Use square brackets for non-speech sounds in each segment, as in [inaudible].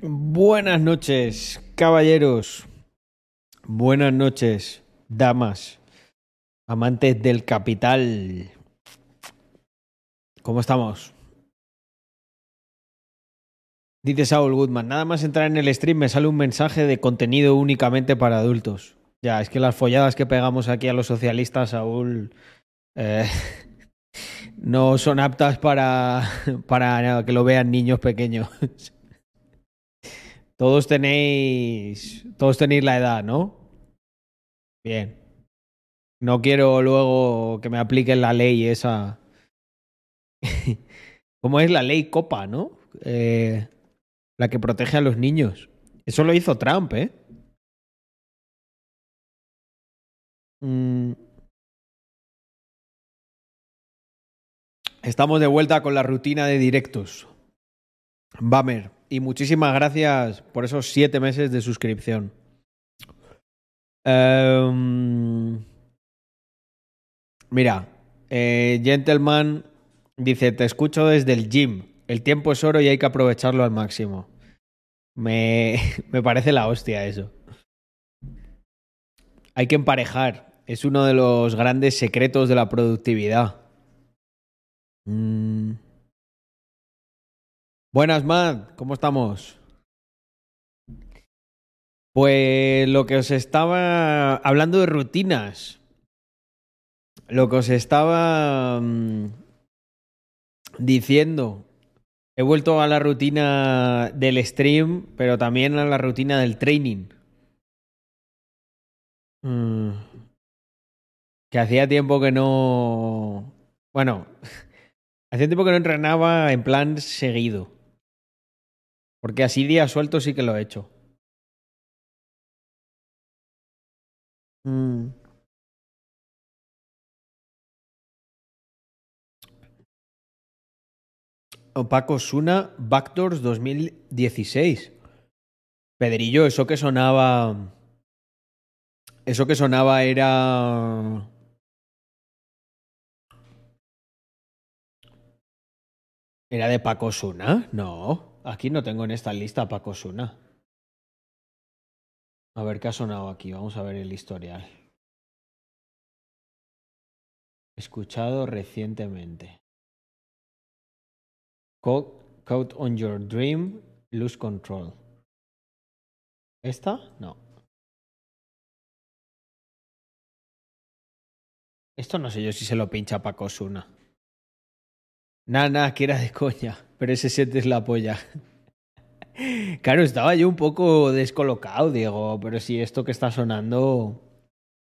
Buenas noches, caballeros. Buenas noches, damas. Amantes del capital. ¿Cómo estamos? Dice Saul Goodman, nada más entrar en el stream me sale un mensaje de contenido únicamente para adultos. Ya, es que las folladas que pegamos aquí a los socialistas, Saúl, eh, [laughs] no son aptas para, [laughs] para que lo vean niños pequeños. Todos tenéis, todos tenéis la edad, ¿no? Bien. No quiero luego que me apliquen la ley esa. [laughs] ¿Cómo es la ley Copa, no? Eh, la que protege a los niños. Eso lo hizo Trump, ¿eh? Mm. Estamos de vuelta con la rutina de directos. Bamer, y muchísimas gracias por esos siete meses de suscripción. Um, mira, eh, Gentleman dice, te escucho desde el gym. El tiempo es oro y hay que aprovecharlo al máximo. Me, [laughs] me parece la hostia eso. Hay que emparejar. Es uno de los grandes secretos de la productividad. Mm. Buenas, Matt. ¿Cómo estamos? Pues lo que os estaba hablando de rutinas. Lo que os estaba mm, diciendo. He vuelto a la rutina del stream, pero también a la rutina del training. Mm. Que hacía tiempo que no... Bueno, [laughs] hacía tiempo que no entrenaba en plan seguido. Porque así días sueltos sí que lo he hecho. Mm. Paco Suna, Backdoors 2016. Pedrillo, eso que sonaba. Eso que sonaba era. ¿Era de Paco Suna? No. Aquí no tengo en esta lista Paco Suna. A ver qué ha sonado aquí. Vamos a ver el historial. Escuchado recientemente. Code, on your dream, lose control. ¿Esta? No. Esto no sé yo si se lo pincha Paco Suna. Nada, nada, que era de coña. Pero ese set es la polla. Claro, estaba yo un poco descolocado, Diego, pero si esto que está sonando,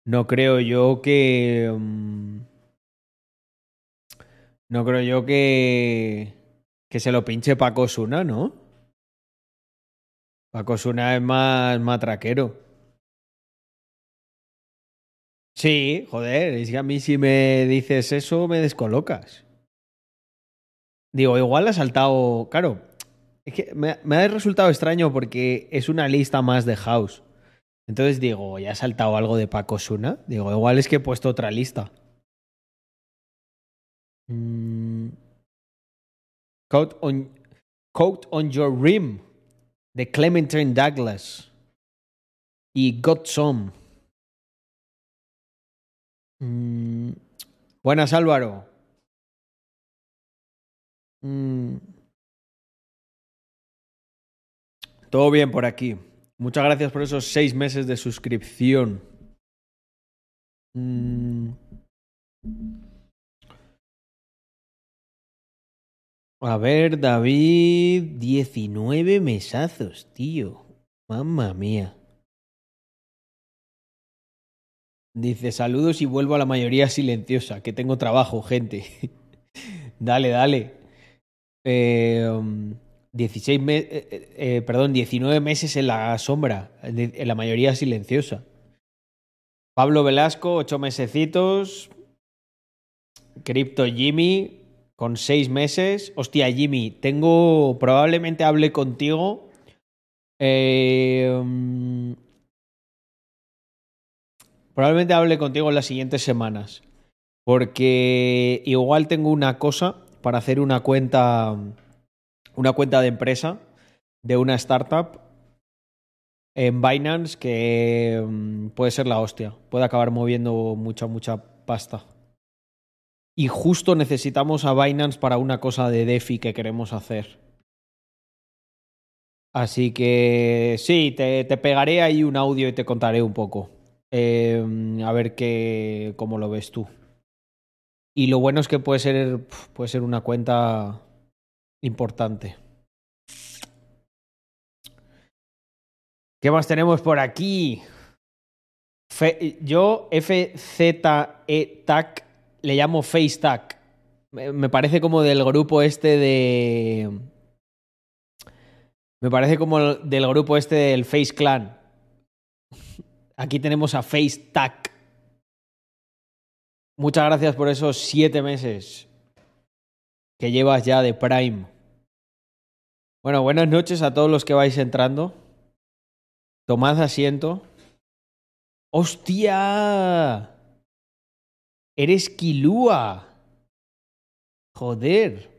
no creo yo que... Mm, no creo yo que... que se lo pinche Paco Suna, ¿no? Paco Suna es más matraquero. Sí, joder, es que a mí si me dices eso me descolocas. Digo, igual ha saltado. Claro, es que me, ha resultado extraño porque es una lista más de House. Entonces digo, ¿ya ha saltado algo de Paco Suna? Digo, igual es que he puesto otra lista. Mm. Coat, on, Coat on Your Rim de Clementine Douglas y Got Some. Mm. Buenas, Álvaro. Mm. Todo bien por aquí. Muchas gracias por esos seis meses de suscripción. Mm. A ver, David, 19 mesazos, tío. Mamma mía. Dice, saludos y vuelvo a la mayoría silenciosa, que tengo trabajo, gente. [laughs] dale, dale. Eh, 16 meses, eh, eh, perdón, 19 meses en la sombra, en la mayoría silenciosa. Pablo Velasco, 8 mesecitos. Crypto Jimmy, con 6 meses. Hostia, Jimmy, tengo, probablemente hable contigo. Eh, probablemente hable contigo en las siguientes semanas. Porque igual tengo una cosa para hacer una cuenta una cuenta de empresa de una startup en Binance que mm, puede ser la hostia. Puede acabar moviendo mucha, mucha pasta. Y justo necesitamos a Binance para una cosa de DeFi que queremos hacer. Así que sí, te, te pegaré ahí un audio y te contaré un poco. Eh, a ver qué, cómo lo ves tú. Y lo bueno es que puede ser, puede ser una cuenta importante. ¿Qué más tenemos por aquí? Yo FZE-TAC le llamo FaceTac. Me, me parece como del grupo este de... Me parece como del grupo este del Face Clan. Aquí tenemos a FaceTac. Muchas gracias por esos siete meses que llevas ya de Prime. Bueno, buenas noches a todos los que vais entrando. Tomad asiento. ¡Hostia! Eres Kilua. Joder.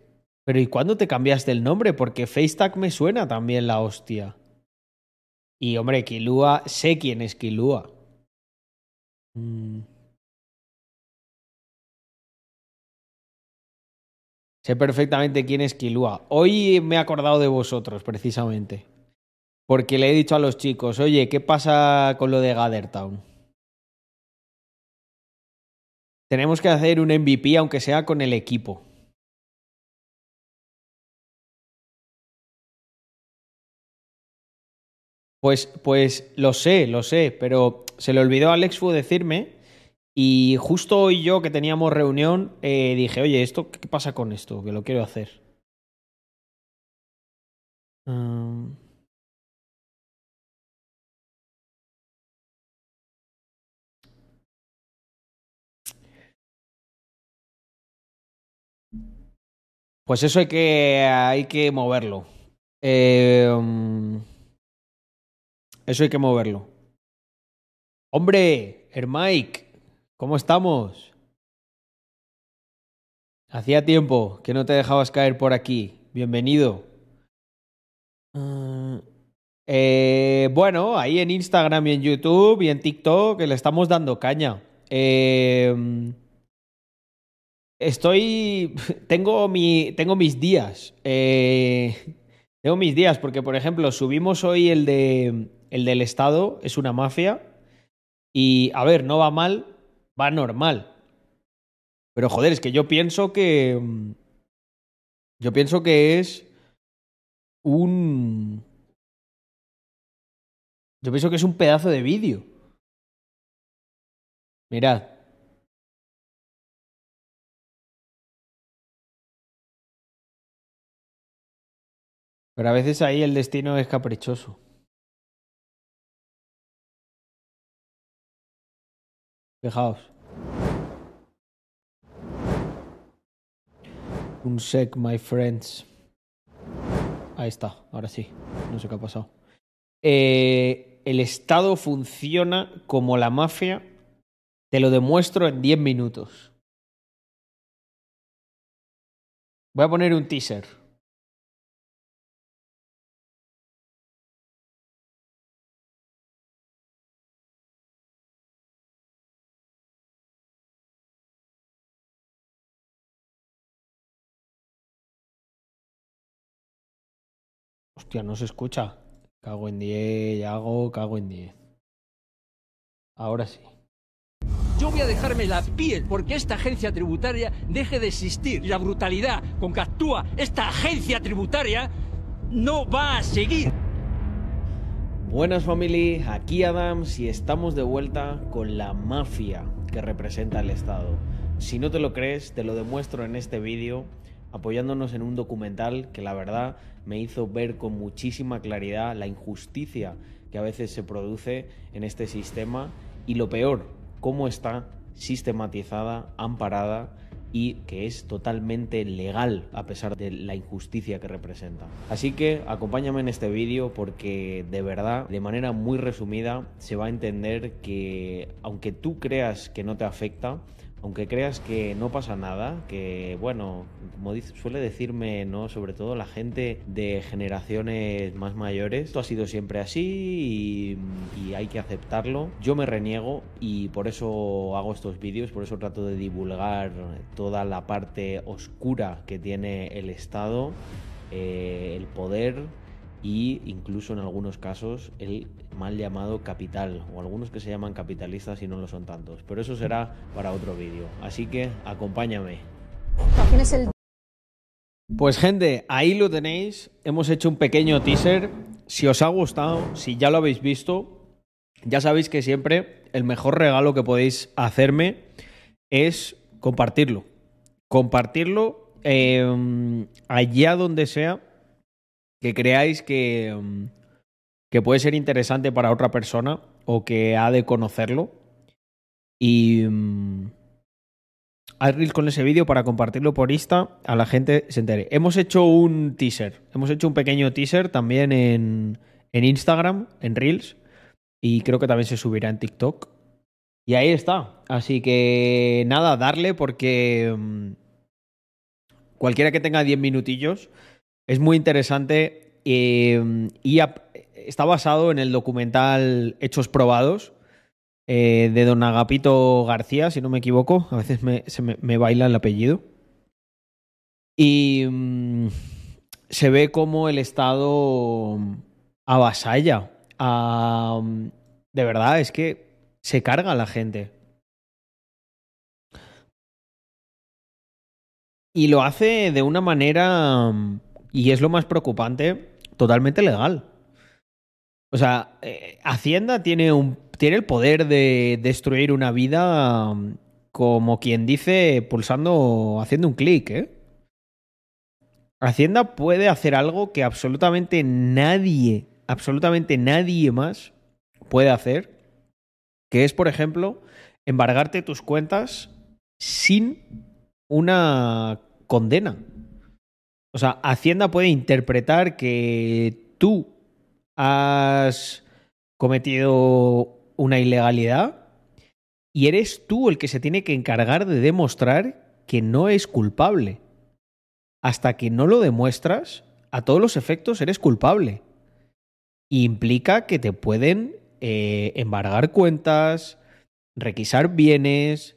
Pero ¿y cuándo te cambiaste el nombre? Porque FaceTag me suena también la hostia. Y hombre, Kilua, sé quién es Kilua. Mm. Sé perfectamente quién es Kilua. Hoy me he acordado de vosotros, precisamente. Porque le he dicho a los chicos, oye, ¿qué pasa con lo de Gathertown? Tenemos que hacer un MVP, aunque sea con el equipo. Pues, pues lo sé, lo sé, pero se le olvidó a Alex Fu decirme. Y justo hoy yo que teníamos reunión, eh, dije, oye, ¿esto qué pasa con esto? Que lo quiero hacer. Pues eso hay que, hay que moverlo. Eh, eso hay que moverlo. Hombre, Hermike, ¿cómo estamos? Hacía tiempo que no te dejabas caer por aquí. Bienvenido. Eh, bueno, ahí en Instagram y en YouTube y en TikTok le estamos dando caña. Eh, estoy. [laughs] Tengo, mi, tengo mis días. Eh, tengo mis días, porque, por ejemplo, subimos hoy el, de, el del Estado, es una mafia. Y, a ver, no va mal, va normal. Pero, joder, es que yo pienso que. Yo pienso que es un. Yo pienso que es un pedazo de vídeo. Mirad. Pero a veces ahí el destino es caprichoso. Fijaos. Un sec, my friends. Ahí está, ahora sí. No sé qué ha pasado. Eh, el Estado funciona como la mafia. Te lo demuestro en 10 minutos. Voy a poner un teaser. Hostia, no se escucha. Cago en 10, hago, cago en 10. Ahora sí. Yo voy a dejarme la piel porque esta agencia tributaria deje de existir. Y la brutalidad con que actúa esta agencia tributaria no va a seguir. Buenas family, aquí Adams y estamos de vuelta con la mafia que representa el Estado. Si no te lo crees, te lo demuestro en este vídeo apoyándonos en un documental que la verdad me hizo ver con muchísima claridad la injusticia que a veces se produce en este sistema y lo peor, cómo está sistematizada, amparada y que es totalmente legal a pesar de la injusticia que representa. Así que acompáñame en este vídeo porque de verdad, de manera muy resumida, se va a entender que aunque tú creas que no te afecta, aunque creas que no pasa nada, que bueno, como suele decirme, ¿no? Sobre todo la gente de generaciones más mayores, esto ha sido siempre así y, hay que aceptarlo. Yo me reniego y por eso hago estos vídeos, por eso trato de divulgar toda la parte oscura que tiene el Estado, eh, el poder y incluso en algunos casos el mal llamado capital o algunos que se llaman capitalistas y no lo son tantos. Pero eso será para otro vídeo. Así que acompáñame. Pues gente, ahí lo tenéis. Hemos hecho un pequeño teaser. Si os ha gustado, si ya lo habéis visto, ya sabéis que siempre el mejor regalo que podéis hacerme es compartirlo. Compartirlo eh, allá donde sea que creáis que, mm, que puede ser interesante para otra persona o que ha de conocerlo. Y um, con ese vídeo para compartirlo por Insta, a la gente se entere. Hemos hecho un teaser, hemos hecho un pequeño teaser también en, en Instagram, en Reels, y creo que también se subirá en TikTok. Y ahí está. Así que nada, darle porque um, cualquiera que tenga 10 minutillos es muy interesante eh, y está basado en el documental Hechos Probados eh, de don Agapito García, si no me equivoco. A veces me, se me, baila el apellido. Y mm, se ve como el Estado avasalla. A, de verdad, es que se carga a la gente. Y lo hace de una manera y es lo más preocupante, totalmente legal. O sea, eh, Hacienda tiene, tiene el poder de destruir una vida mm, como quien dice, pulsando, haciendo un clic, ¿eh? Hacienda puede hacer algo que absolutamente nadie, absolutamente nadie más puede hacer, que es, por ejemplo, embargarte tus cuentas sin una condena. O sea, Hacienda puede interpretar que tú has cometido una ilegalidad y eres tú el que se tiene que encargar de demostrar que no es culpable. Hasta que no lo demuestras, a todos los efectos eres culpable. implica que te pueden eh, embargar cuentas, requisar bienes,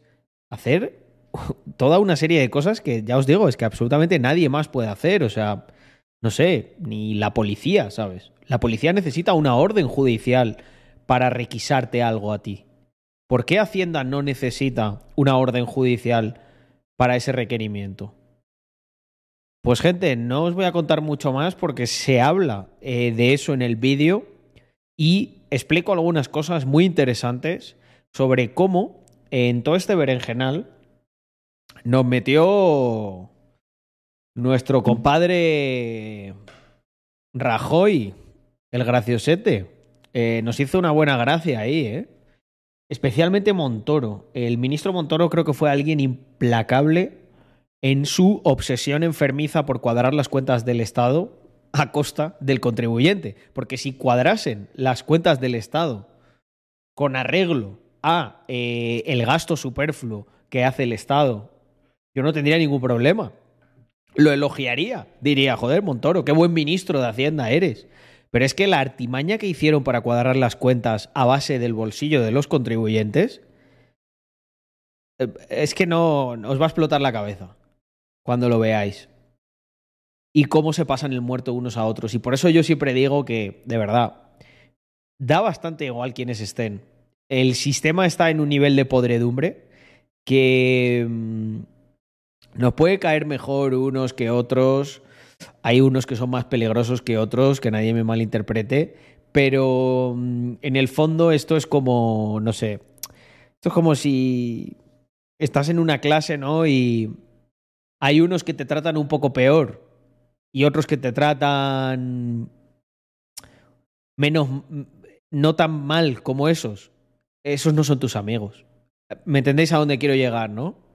hacer [laughs] toda una serie de cosas que ya os digo, es que absolutamente nadie más puede hacer. O sea, no sé, ni la policía, ¿sabes? La policía necesita una orden judicial para requisarte algo a ti. ¿Por qué Hacienda no necesita una orden judicial para ese requerimiento? Pues gente, no os voy a contar mucho más porque se habla eh, de eso en el vídeo y explico algunas cosas muy interesantes sobre cómo en todo este berenjenal nos metió nuestro compadre Rajoy, el graciosete. Eh, nos hizo una buena gracia ahí, ¿eh? Especialmente Montoro. El ministro Montoro creo que fue alguien implacable en su obsesión enfermiza por cuadrar las cuentas del Estado a costa del contribuyente. Porque si cuadrasen las cuentas del Estado con arreglo a eh, el gasto superfluo que hace el Estado yo no tendría ningún problema. Lo elogiaría. Diría, joder, Montoro, qué buen ministro de Hacienda eres. Pero es que la artimaña que hicieron para cuadrar las cuentas a base del bolsillo de los contribuyentes eh, es que no os va a explotar la cabeza cuando lo veáis. Y cómo se pasan el muerto unos a otros. Y por eso yo siempre digo que, de verdad, da bastante igual quienes estén. El sistema está en un nivel de podredumbre que mm, nos puede caer mejor unos que otros. Hay unos que son más peligrosos que otros, que nadie me malinterprete. Pero mm, en el fondo esto es como, no sé, esto es como si estás en una clase, ¿no? Y hay unos que te tratan un poco peor y otros que te tratan menos, no tan mal como esos. Esos no son tus amigos. ¿Me entendéis a dónde quiero llegar, no?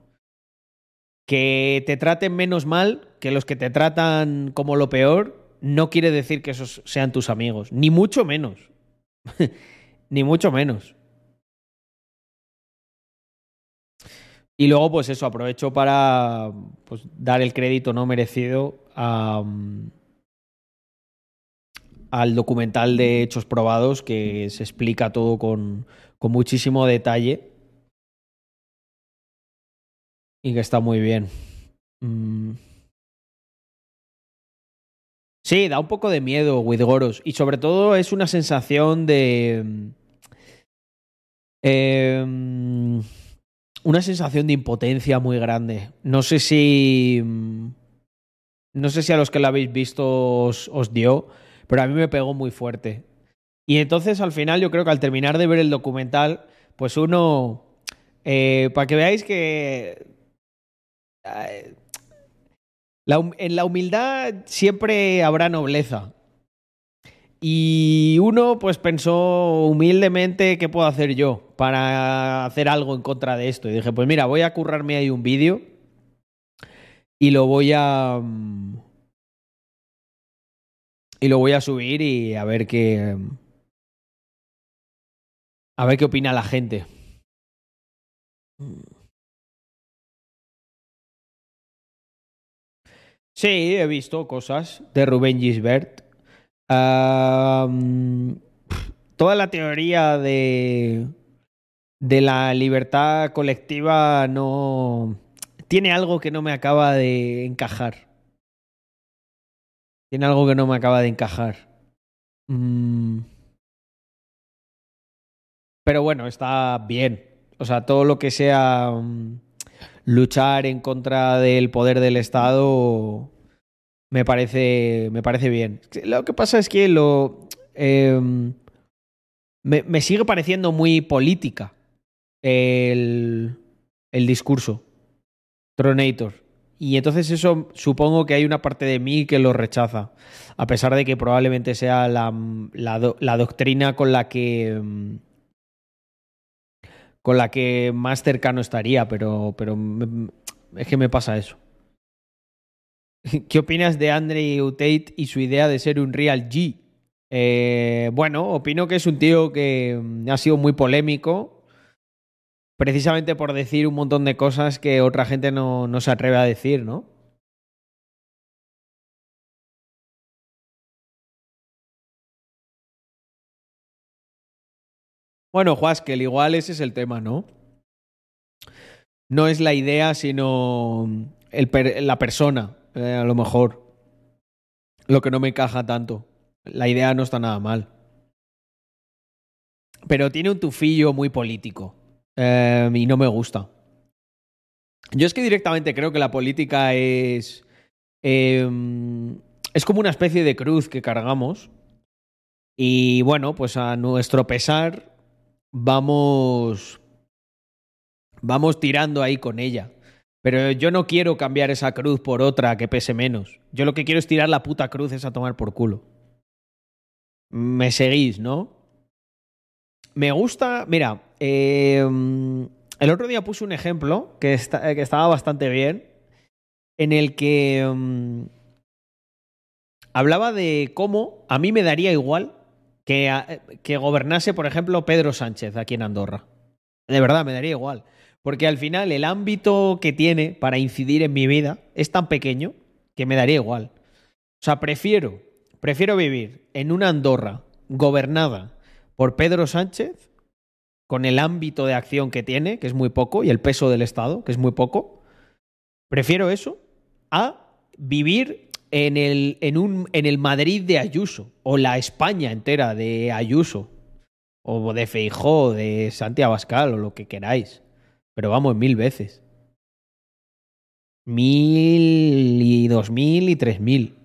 Que te traten menos mal que los que te tratan como lo peor no quiere decir que esos sean tus amigos, ni mucho menos. [laughs] ni mucho menos. Y luego, pues eso, aprovecho para pues, dar el crédito no merecido a, al documental de Hechos Probados, que se explica todo con, con muchísimo detalle. Y que está muy bien. Mm. Sí, da un poco de miedo, Widgoros. Y sobre todo es una sensación de. Eh, una sensación de impotencia muy grande. No sé si. No sé si a los que la habéis visto os, dio, pero a mí me pegó muy fuerte. Y entonces al final yo creo que al terminar de ver el documental, pues uno, eh, para que veáis que en la humildad siempre habrá nobleza. Y uno pues pensó humildemente qué puedo hacer yo para hacer algo en contra de esto. Y dije, pues mira, voy a currarme ahí un vídeo y lo voy a... Mm, y lo voy a subir y a ver qué... A ver qué opina la gente. Sí, he visto cosas de Rubén Gisbert. Toda la teoría de, de la libertad colectiva no tiene algo que no me acaba de encajar. Tiene algo que no me acaba de encajar. Mm. Pero bueno, está bien. O sea, todo lo que sea um, luchar en contra del poder del Estado me parece, me parece bien. Lo que pasa es que lo. Eh, me, me, sigue pareciendo muy política el, el discurso. Tronator. Y entonces eso supongo que hay una parte de mí que lo rechaza, a pesar de que probablemente sea la, la, la doctrina con la que con la que más cercano estaría, pero, pero es que me pasa eso. [laughs] ¿Qué opinas de Andrew Tate y su idea de ser un real G? Eh, bueno, opino que es un tío que mm, ha sido muy polémico, precisamente por decir un montón de cosas que otra gente no, no se atreve a decir, ¿no? Bueno, Juaskel, igual ese es el tema, ¿no? No es la idea, sino el per la persona, eh, a lo mejor. Lo que no me encaja tanto. La idea no está nada mal. Pero tiene un tufillo muy político. Eh, y no me gusta. Yo es que directamente creo que la política es. Eh, es como una especie de cruz que cargamos. Y bueno, pues a nuestro pesar vamos, vamos tirando ahí con ella. Pero yo no quiero cambiar esa cruz por otra que pese menos. Yo lo que quiero es tirar la puta cruz esa a tomar por culo. Me seguís, ¿no? Me gusta, mira, eh, el otro día puse un ejemplo que, está, que, estaba bastante bien, en el que um, hablaba de cómo a mí me daría igual que, que gobernase, por ejemplo, Pedro Sánchez aquí en Andorra. De verdad, me daría igual. Porque al final el ámbito que tiene para incidir en mi vida es tan pequeño que me daría igual. O sea, prefiero, prefiero vivir en una Andorra gobernada por Pedro Sánchez, con el ámbito de acción que tiene, que es muy poco, y el peso del Estado, que es muy poco. Prefiero eso a vivir en el, en, un, en el Madrid de Ayuso, o la España entera de Ayuso, o de Feijó, de Santiago Abascal, o lo que queráis. Pero vamos, mil veces. Mil y dos mil y tres mil.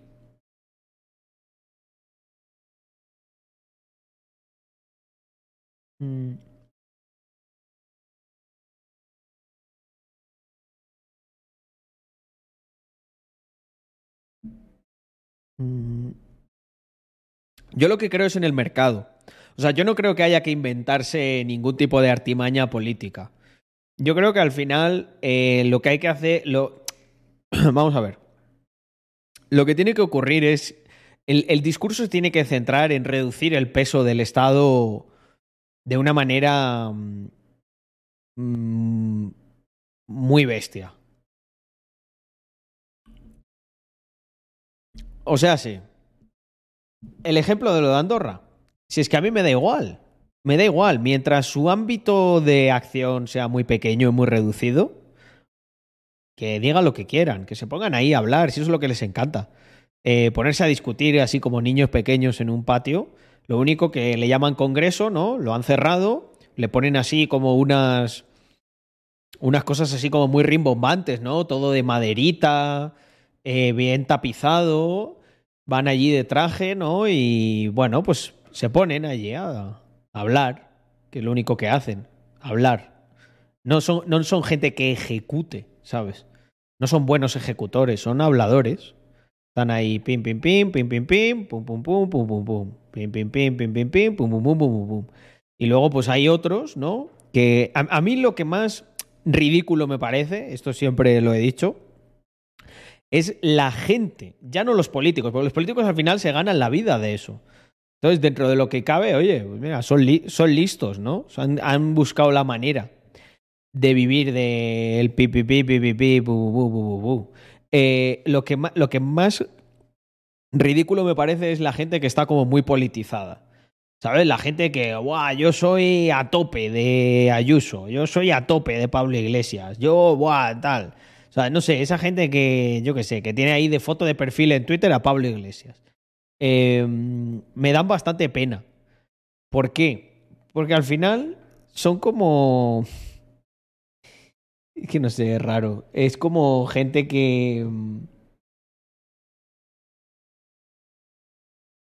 Mm. Yo lo que creo es en el mercado. O sea, yo no creo que haya que inventarse ningún tipo de artimaña política. Yo creo que al final eh, lo que hay que hacer. Lo... [clears throat] Vamos a ver. Lo que tiene que ocurrir es. El, discurso se tiene que centrar en reducir el peso del Estado de una manera. Mmm, muy bestia. O sea, sí. El ejemplo de lo de Andorra. Si es que a mí me da igual. Me da igual. Mientras su ámbito de acción sea muy pequeño y muy reducido, que digan lo que quieran, que se pongan ahí a hablar, si eso es lo que les encanta. Eh, ponerse a discutir así como niños pequeños en un patio. Lo único que le llaman Congreso, ¿no? Lo han cerrado, le ponen así como unas. unas cosas así como muy rimbombantes, ¿no? Todo de maderita, eh, bien tapizado. Van allí de traje, ¿no? Y bueno, pues se ponen allí a, hablar, que es lo único que hacen, hablar. No son, no son gente que ejecute, ¿sabes? No son buenos ejecutores, son habladores. Están ahí pim pim pim pim pim pim pum pum pum pum pum pum pim pim pim pim pim pim pum pum pum pum pum y luego pues hay otros, ¿no? Que a, a, mí lo que más ridículo me parece, esto siempre lo he dicho, es la gente, ya no los políticos, porque los políticos al final se ganan la vida de eso. Entonces, dentro de lo que cabe, oye, pues mira, son, li son listos, ¿no? Han, han, buscado la manera de vivir del pi, pi, pi, pi, bu, bu, bu, eh, lo, que lo que más ridículo me parece es la gente que está como muy politizada. ¿Sabes? La gente que, ¡buah! Yo soy a tope de Ayuso, yo soy a tope de Pablo Iglesias, yo, ¡buah! Tal. Sea, no sé, esa gente que, yo qué sé, que tiene ahí de foto de perfil en Twitter a Pablo Iglesias. Eh, me dan bastante pena. ¿Por qué? Porque al final son como... Es que no sé, es raro. Es como gente que...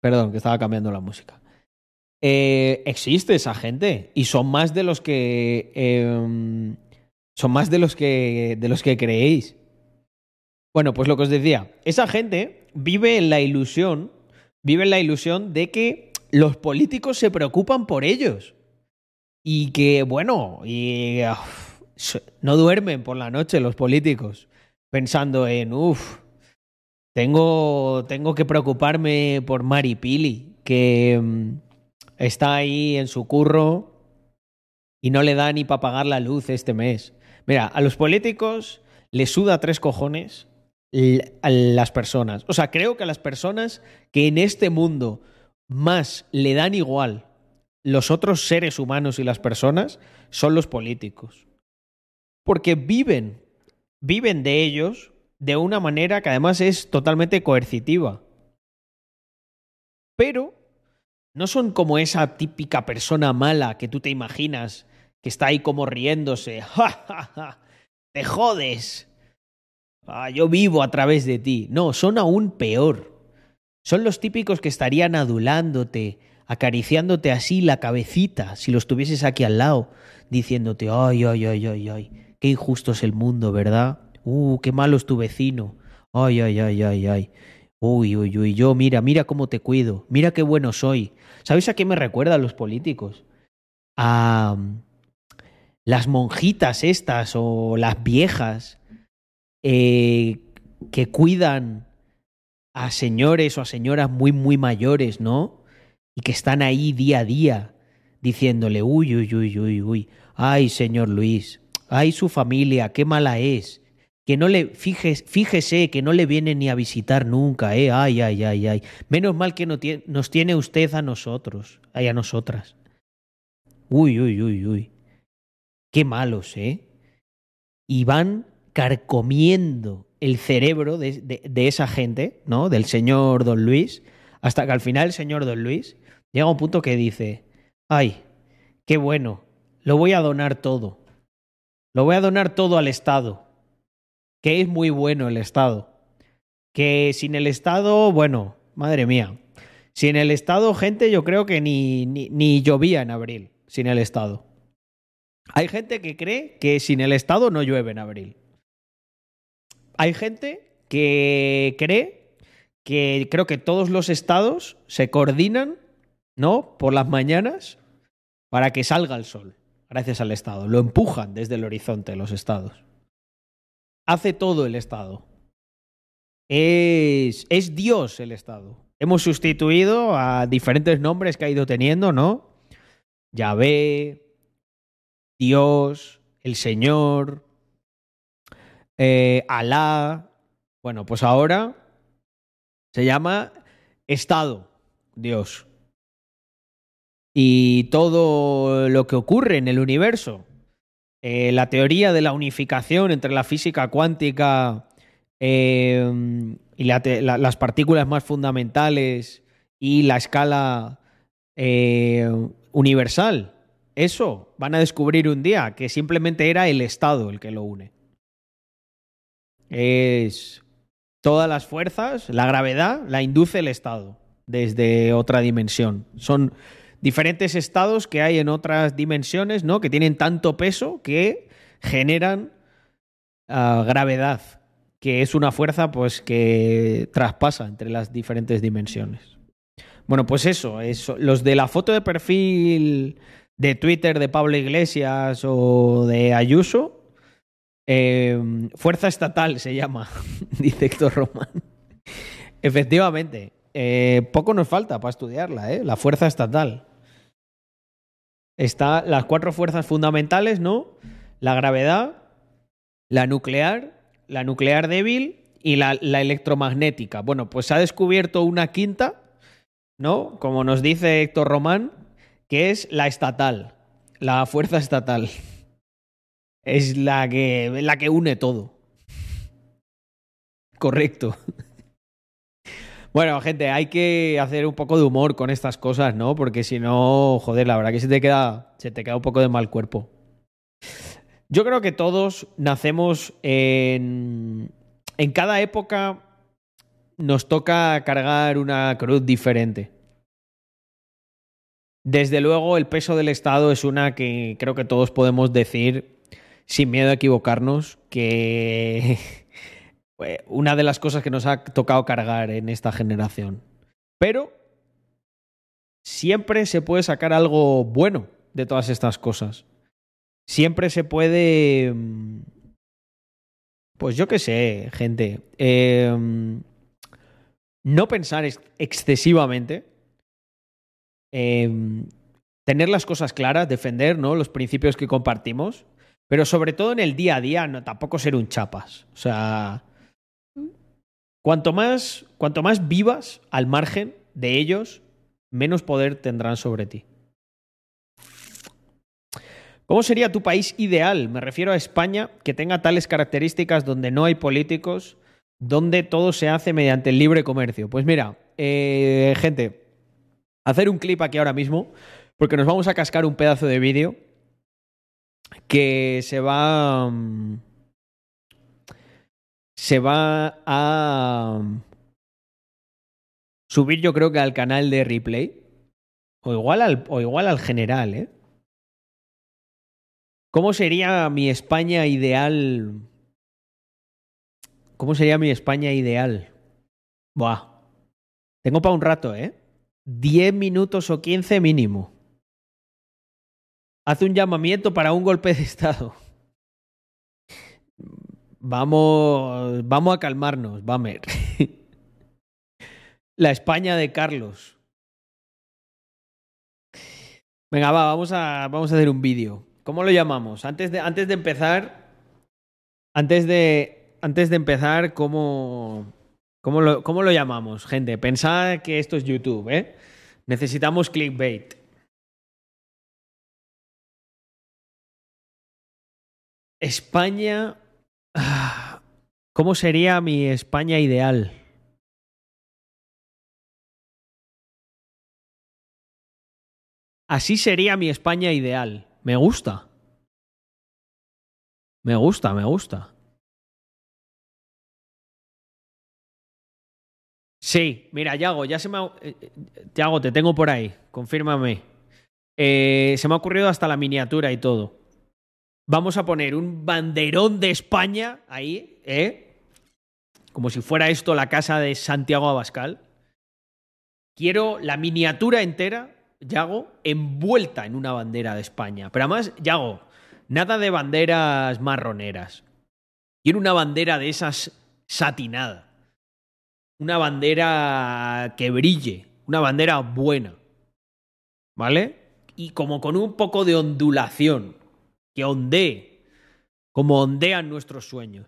Perdón, que estaba cambiando la música. Eh, existe esa gente y son más de los que eh, son más de los que de los que creéis. Bueno, pues lo que os decía, esa gente vive en la ilusión, vive en la ilusión de que los políticos se preocupan por ellos y que bueno, no duermen por la noche los políticos pensando en uff, tengo tengo que preocuparme por Maripili que um, está ahí en su curro y no le da ni para pagar la luz este mes. Mira, a los políticos les suda tres cojones a las personas. O sea, creo que a las personas que en este mundo más le dan igual los otros seres humanos y las personas son los políticos. Porque viven, viven de ellos de una manera que además es totalmente coercitiva. Pero no son como esa típica persona mala que tú te imaginas que está ahí como riéndose. [laughs] ¡Ja, ja, ja! ¡Te jodes! Ah, yo vivo a través de ti. No, son aún peor. Son los típicos que estarían adulándote, acariciándote así la cabecita, si los tuvieses aquí al lado, diciéndote, ay, ay, ay, ay, ay, qué injusto es el mundo, ¿verdad? Uh, qué malo es tu vecino. Ay, ay, ay, ay, ay. Uy, uy, uy, yo, mira, mira cómo te cuido, mira qué bueno soy. ¿Sabes a qué me recuerdan los políticos? A las monjitas estas o las viejas eh, que cuidan a señores o a señoras muy, muy mayores, ¿no? Y que están ahí día a día diciéndole, uy, uy, uy, uy, uy, ay, señor Luis, ay, su familia, qué mala es que no le fíjese, que no le viene ni a visitar nunca, eh, ay, ay, ay, ay. Menos mal que no tiene, nos tiene usted a nosotros, ay, a nosotras. Uy, uy, uy, uy. Qué malos, ¿eh? Y van carcomiendo el cerebro de, de, esa gente, ¿no? Del señor Don Luis, hasta que al final el señor Don Luis llega a un punto que dice, ay, qué bueno, lo voy a donar todo. Lo voy a donar todo al Estado que es muy bueno el Estado. Que sin el Estado, bueno, madre mía. Sin el Estado, gente, yo creo que ni, ni, ni llovía en abril, sin el Estado. Hay gente que cree que sin el Estado no llueve en abril. Hay gente que cree que creo que todos los estados se coordinan, ¿no? Por las mañanas para que salga el sol, gracias al Estado. Lo empujan desde el horizonte los estados hace todo el Estado. Es, es Dios el Estado. Hemos sustituido a diferentes nombres que ha ido teniendo, ¿no? Yahvé, Dios, el Señor, eh, Alá. Bueno, pues ahora se llama Estado, Dios. Y todo lo que ocurre en el universo, eh, la teoría de la unificación entre la física cuántica eh, y las partículas más fundamentales y la escala eh, universal, eso van a descubrir un día que simplemente era el Estado el que lo une. Es todas las fuerzas, la gravedad la induce el Estado desde otra dimensión. Son diferentes estados que hay en otras dimensiones, ¿no? Que tienen tanto peso que generan ah, gravedad, que es una fuerza pues que traspasa entre las diferentes dimensiones. Bueno, pues eso, eso, los de la foto de perfil de Twitter de Pablo Iglesias o de Ayuso, eh, Fuerza Estatal se llama, [laughs] dice Héctor Román. Efectivamente, eh, poco nos falta para estudiarla, ¿eh? La Fuerza Estatal. Está las cuatro fuerzas fundamentales, ¿no? La gravedad, la nuclear, la nuclear débil y la, la electromagnética. Bueno, pues se ha descubierto una quinta, ¿no? Como nos dice Héctor Román, que es la estatal, la fuerza estatal. Es la que, la que une todo. Correcto. Bueno, gente, hay que hacer un poco de humor con estas cosas, ¿no? Porque si no, joder, la verdad que se te queda, se te queda un poco de mal cuerpo. Yo creo que todos nacemos en. En cada época nos toca cargar una cruz diferente. Desde luego, el peso del Estado es una que creo que todos podemos decir, sin miedo a equivocarnos, que [laughs] una de las cosas que nos ha tocado cargar en esta generación. Pero siempre se puede sacar algo bueno de todas estas cosas. Siempre se puede... Pues yo qué sé, gente. Eh, no pensar ex excesivamente. Eh, tener las cosas claras, defender ¿no? los principios que compartimos. Pero sobre todo en el día a día, no tampoco ser un chapas. O sea. Cuanto más, cuanto más vivas al margen de ellos, menos poder tendrán sobre ti. ¿Cómo sería tu país ideal? Me refiero a España, que tenga tales características donde no hay políticos, donde todo se hace mediante el libre comercio. Pues mira, eh, gente, hacer un clip aquí ahora mismo, porque nos vamos a cascar un pedazo de vídeo que se va... Um, se va a subir yo creo que al canal de replay. O igual al, o igual al general, ¿eh? ¿Cómo sería mi España ideal? ¿Cómo sería mi España ideal? Buah. Tengo para un rato, ¿eh? 10 minutos o 15 mínimo. Hace un llamamiento para un golpe de Estado. Vamos, vamos a calmarnos, Bamer. [laughs] La España de Carlos. Venga, va, vamos a, vamos a hacer un vídeo. ¿Cómo lo llamamos? Antes de, antes de empezar, antes de, antes de empezar, ¿cómo, cómo, lo, ¿cómo lo llamamos, gente? Pensad que esto es YouTube, ¿eh? Necesitamos clickbait. España. [sighs] ¿Cómo sería mi España ideal? Así sería mi España ideal. Me gusta. Me gusta, me gusta. Sí, mira, Yago, ya se me ha... Yago, te tengo por ahí, confírmame. Eh, se me ha ocurrido hasta la miniatura y todo. Vamos a poner un banderón de España ahí, ¿eh? Como si fuera esto la casa de Santiago Abascal. Quiero la miniatura entera, Yago, envuelta en una bandera de España. Pero además, Yago, nada de banderas marroneras. Quiero una bandera de esas satinada una bandera que brille, una bandera buena. ¿Vale? Y como con un poco de ondulación, que ondee, como ondean nuestros sueños.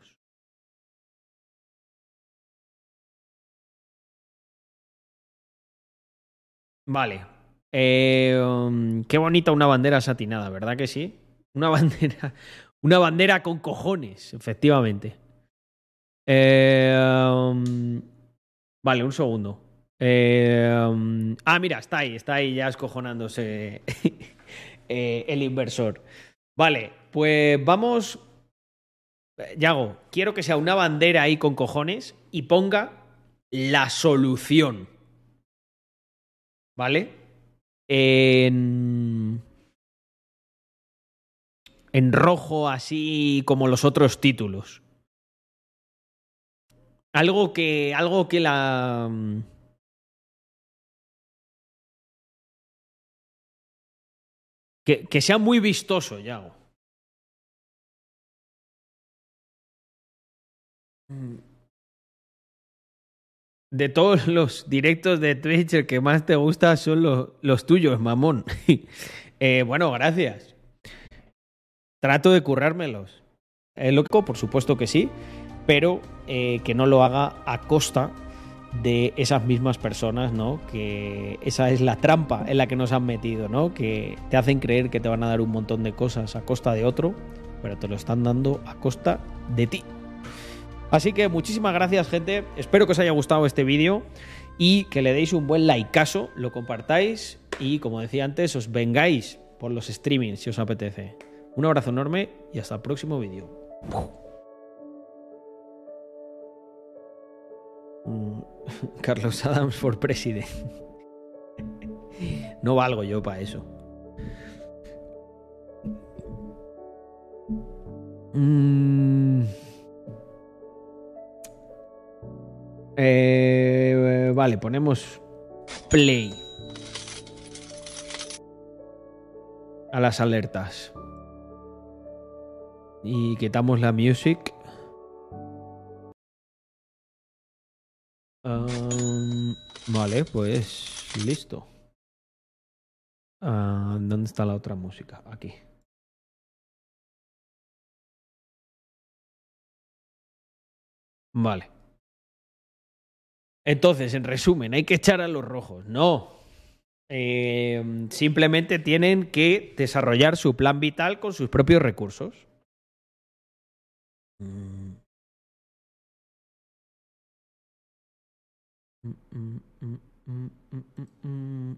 Vale. Eh, um, qué bonita una bandera satinada, ¿verdad que sí? Una [laughs] bandera, una bandera con cojones, efectivamente. Eh. Um, vale, un segundo. Um, ah, mira, está ahí, está ahí ya escojonándose [laughs] eh, el inversor. Vale, pues vamos. Yago, quiero que sea una bandera ahí con cojones y ponga la solución. ¿Vale? En. En rojo, así como los otros títulos. Algo que. Algo que la. Que, que sea muy vistoso, Yago. De todos [laughs] los directos de Twitch, el que más te gusta son los, los tuyos, mamón. [laughs] eh, bueno, gracias. Trato de currármelos. Es loco, por supuesto que sí, pero eh, que no lo haga a costa de esas mismas personas, ¿no? Que esa es la trampa en la que nos han metido, ¿no? Que te hacen creer que te van a dar un montón de cosas a costa de otro, pero te lo están dando a costa de ti. Así que muchísimas gracias, gente. Espero que os haya gustado este vídeo y que le deis un buen likeazo, lo compartáis y, como decía antes, os vengáis por los streamings si os apetece. Un abrazo enorme y hasta el próximo vídeo. [laughs] Carlos Adams for President. No valgo yo para eso. Mm. Eh, vale, ponemos play a las alertas. Y quitamos la music. Vale, pues listo. Ah, ¿Dónde está la otra música? Aquí. Vale. Entonces, en resumen, hay que echar a los rojos. No. Eh, simplemente tienen que desarrollar su plan vital con sus propios recursos. Mm. Mm, mm, mm, mm, mm, mm.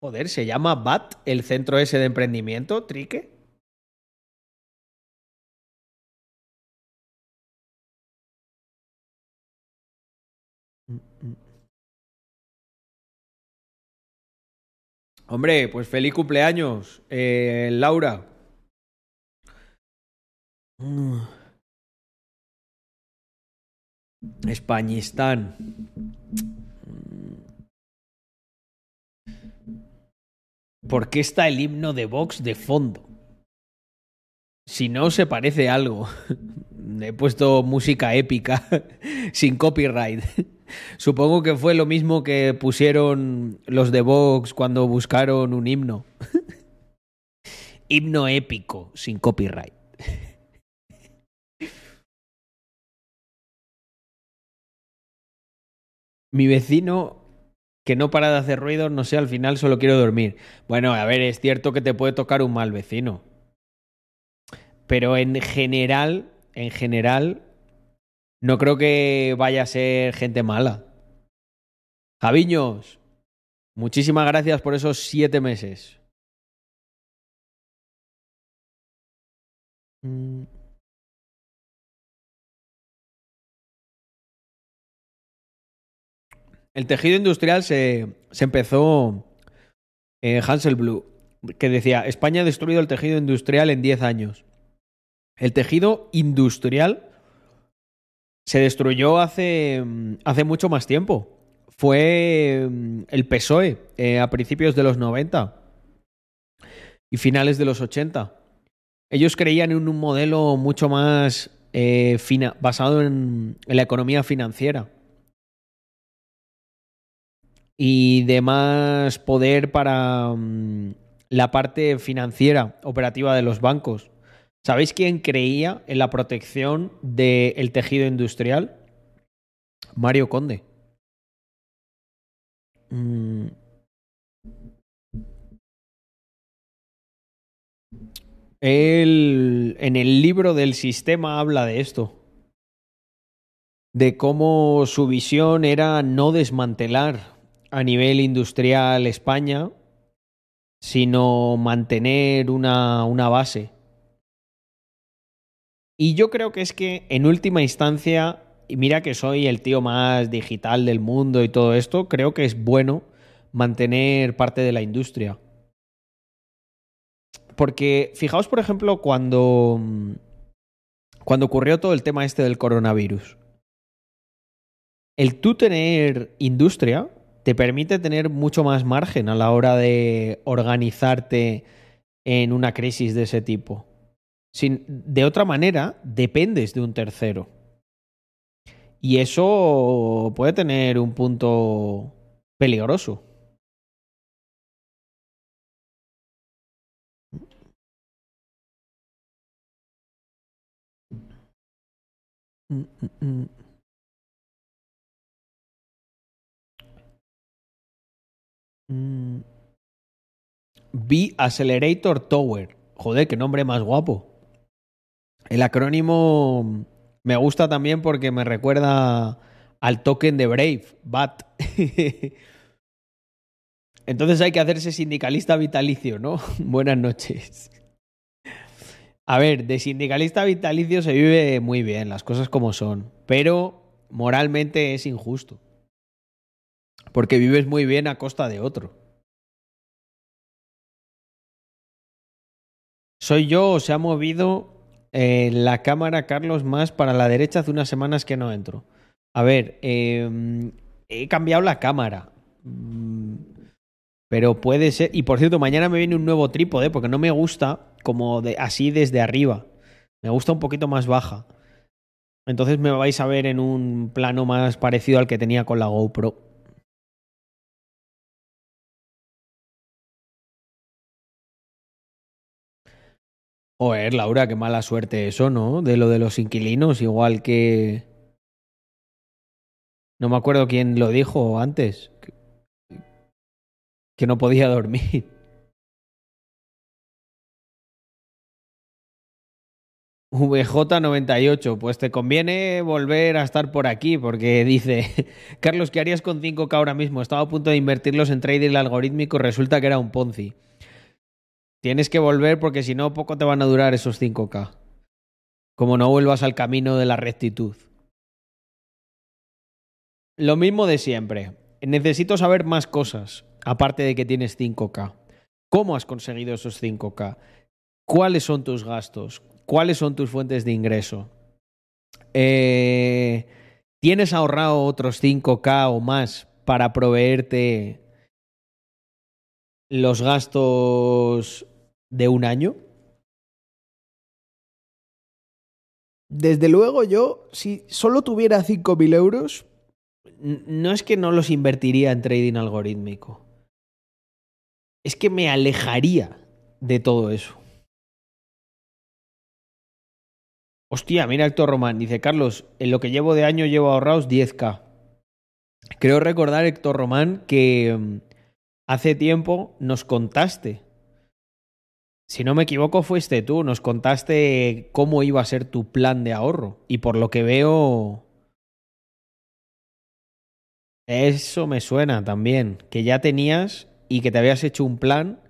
Joder, ¿se llama BAT el centro ese de emprendimiento, Trique? Mm, mm. Hombre, pues feliz cumpleaños, eh, Laura. Españistán. ¿Por qué está el himno de Vox de fondo? Si no se parece algo. [laughs] He puesto música épica [laughs] sin copyright. [laughs] Supongo que fue lo mismo que pusieron los de Vox cuando buscaron un himno. himno épico sin copyright. Mi vecino que no para de hacer ruido, no sé, al final solo quiero dormir. Bueno, a ver, es cierto que te puede tocar un mal vecino. Pero en general, en general, no creo que vaya a ser gente mala. Javiños, muchísimas gracias por esos siete meses. Mm. El tejido industrial se, se empezó en Hansel Blue, que decía, España ha destruido el tejido industrial en 10 años. El tejido industrial se destruyó hace, hace mucho más tiempo. Fue el PSOE eh, a principios de los 90 y finales de los 80. Ellos creían en un modelo mucho más eh, basado en la economía financiera y de más poder para um, la parte financiera operativa de los bancos. ¿Sabéis quién creía en la protección del tejido industrial? Mario Conde. Mm. Él en el libro del sistema habla de esto. De cómo su visión era no desmantelar a nivel industrial España, sino mantener una, una base. Y yo creo que es que en última instancia, y mira que soy el tío más digital del mundo y todo esto, creo que es bueno mantener parte de la industria. Porque fijaos, por ejemplo, cuando, cuando ocurrió todo el tema este del coronavirus. El tú tener industria te permite tener mucho más margen a la hora de organizarte en una crisis de ese tipo. De otra manera, dependes de un tercero. Y eso puede tener un punto peligroso. Mm, mm, mm. B Accelerator Tower. Joder, qué nombre más guapo. El acrónimo me gusta también porque me recuerda al token de Brave, BAT. [laughs] Entonces hay que hacerse sindicalista vitalicio, ¿no? [laughs] Buenas noches. A ver, de sindicalista vitalicio se vive muy bien, las cosas como son, pero moralmente es injusto. Porque vives muy bien a costa de otro. Soy yo o se ha movido eh, la cámara Carlos más para la derecha hace unas semanas que no entro. A ver, eh, he cambiado la cámara. Mm, pero puede ser. Y por cierto, mañana me viene un nuevo trípode porque no me gusta como de, así desde arriba. Me gusta un poquito más baja. Entonces me vais a ver en un plano más parecido al que tenía con la GoPro. Joder, Laura, qué mala suerte eso, ¿no? De lo de los inquilinos, igual que... No me acuerdo quién lo dijo antes. Que no podía [laughs] dormir. VJ98, pues te conviene volver a estar por aquí porque dice, [laughs] Carlos, ¿qué harías con 5K ahora mismo? Estaba a punto de invertirlos en trading algorítmico, resulta que era un Ponzi. Tienes que volver porque si no, poco te van a durar esos 5K. Como no vuelvas al camino de la rectitud. Lo mismo de siempre. Necesito saber más cosas, aparte de que tienes 5K. ¿Cómo has conseguido esos 5K? ¿Cuáles son tus gastos? ¿Cuáles son tus fuentes de ingreso? Eh, ¿Tienes ahorrado otros 5K o más para proveerte los gastos de un año? Desde luego yo, si solo tuviera 5.000 euros, no es que no los invertiría en trading algorítmico. Es que me alejaría de todo eso. Hostia, mira Héctor Román. Dice Carlos, en lo que llevo de año llevo ahorrados 10k. Creo recordar, Héctor Román, que mm, hace tiempo nos contaste. Si no me equivoco, fuiste tú. Nos contaste cómo iba a ser tu plan de ahorro. Y por lo que veo. Eso me suena también. Que ya tenías y que te habías hecho un plan.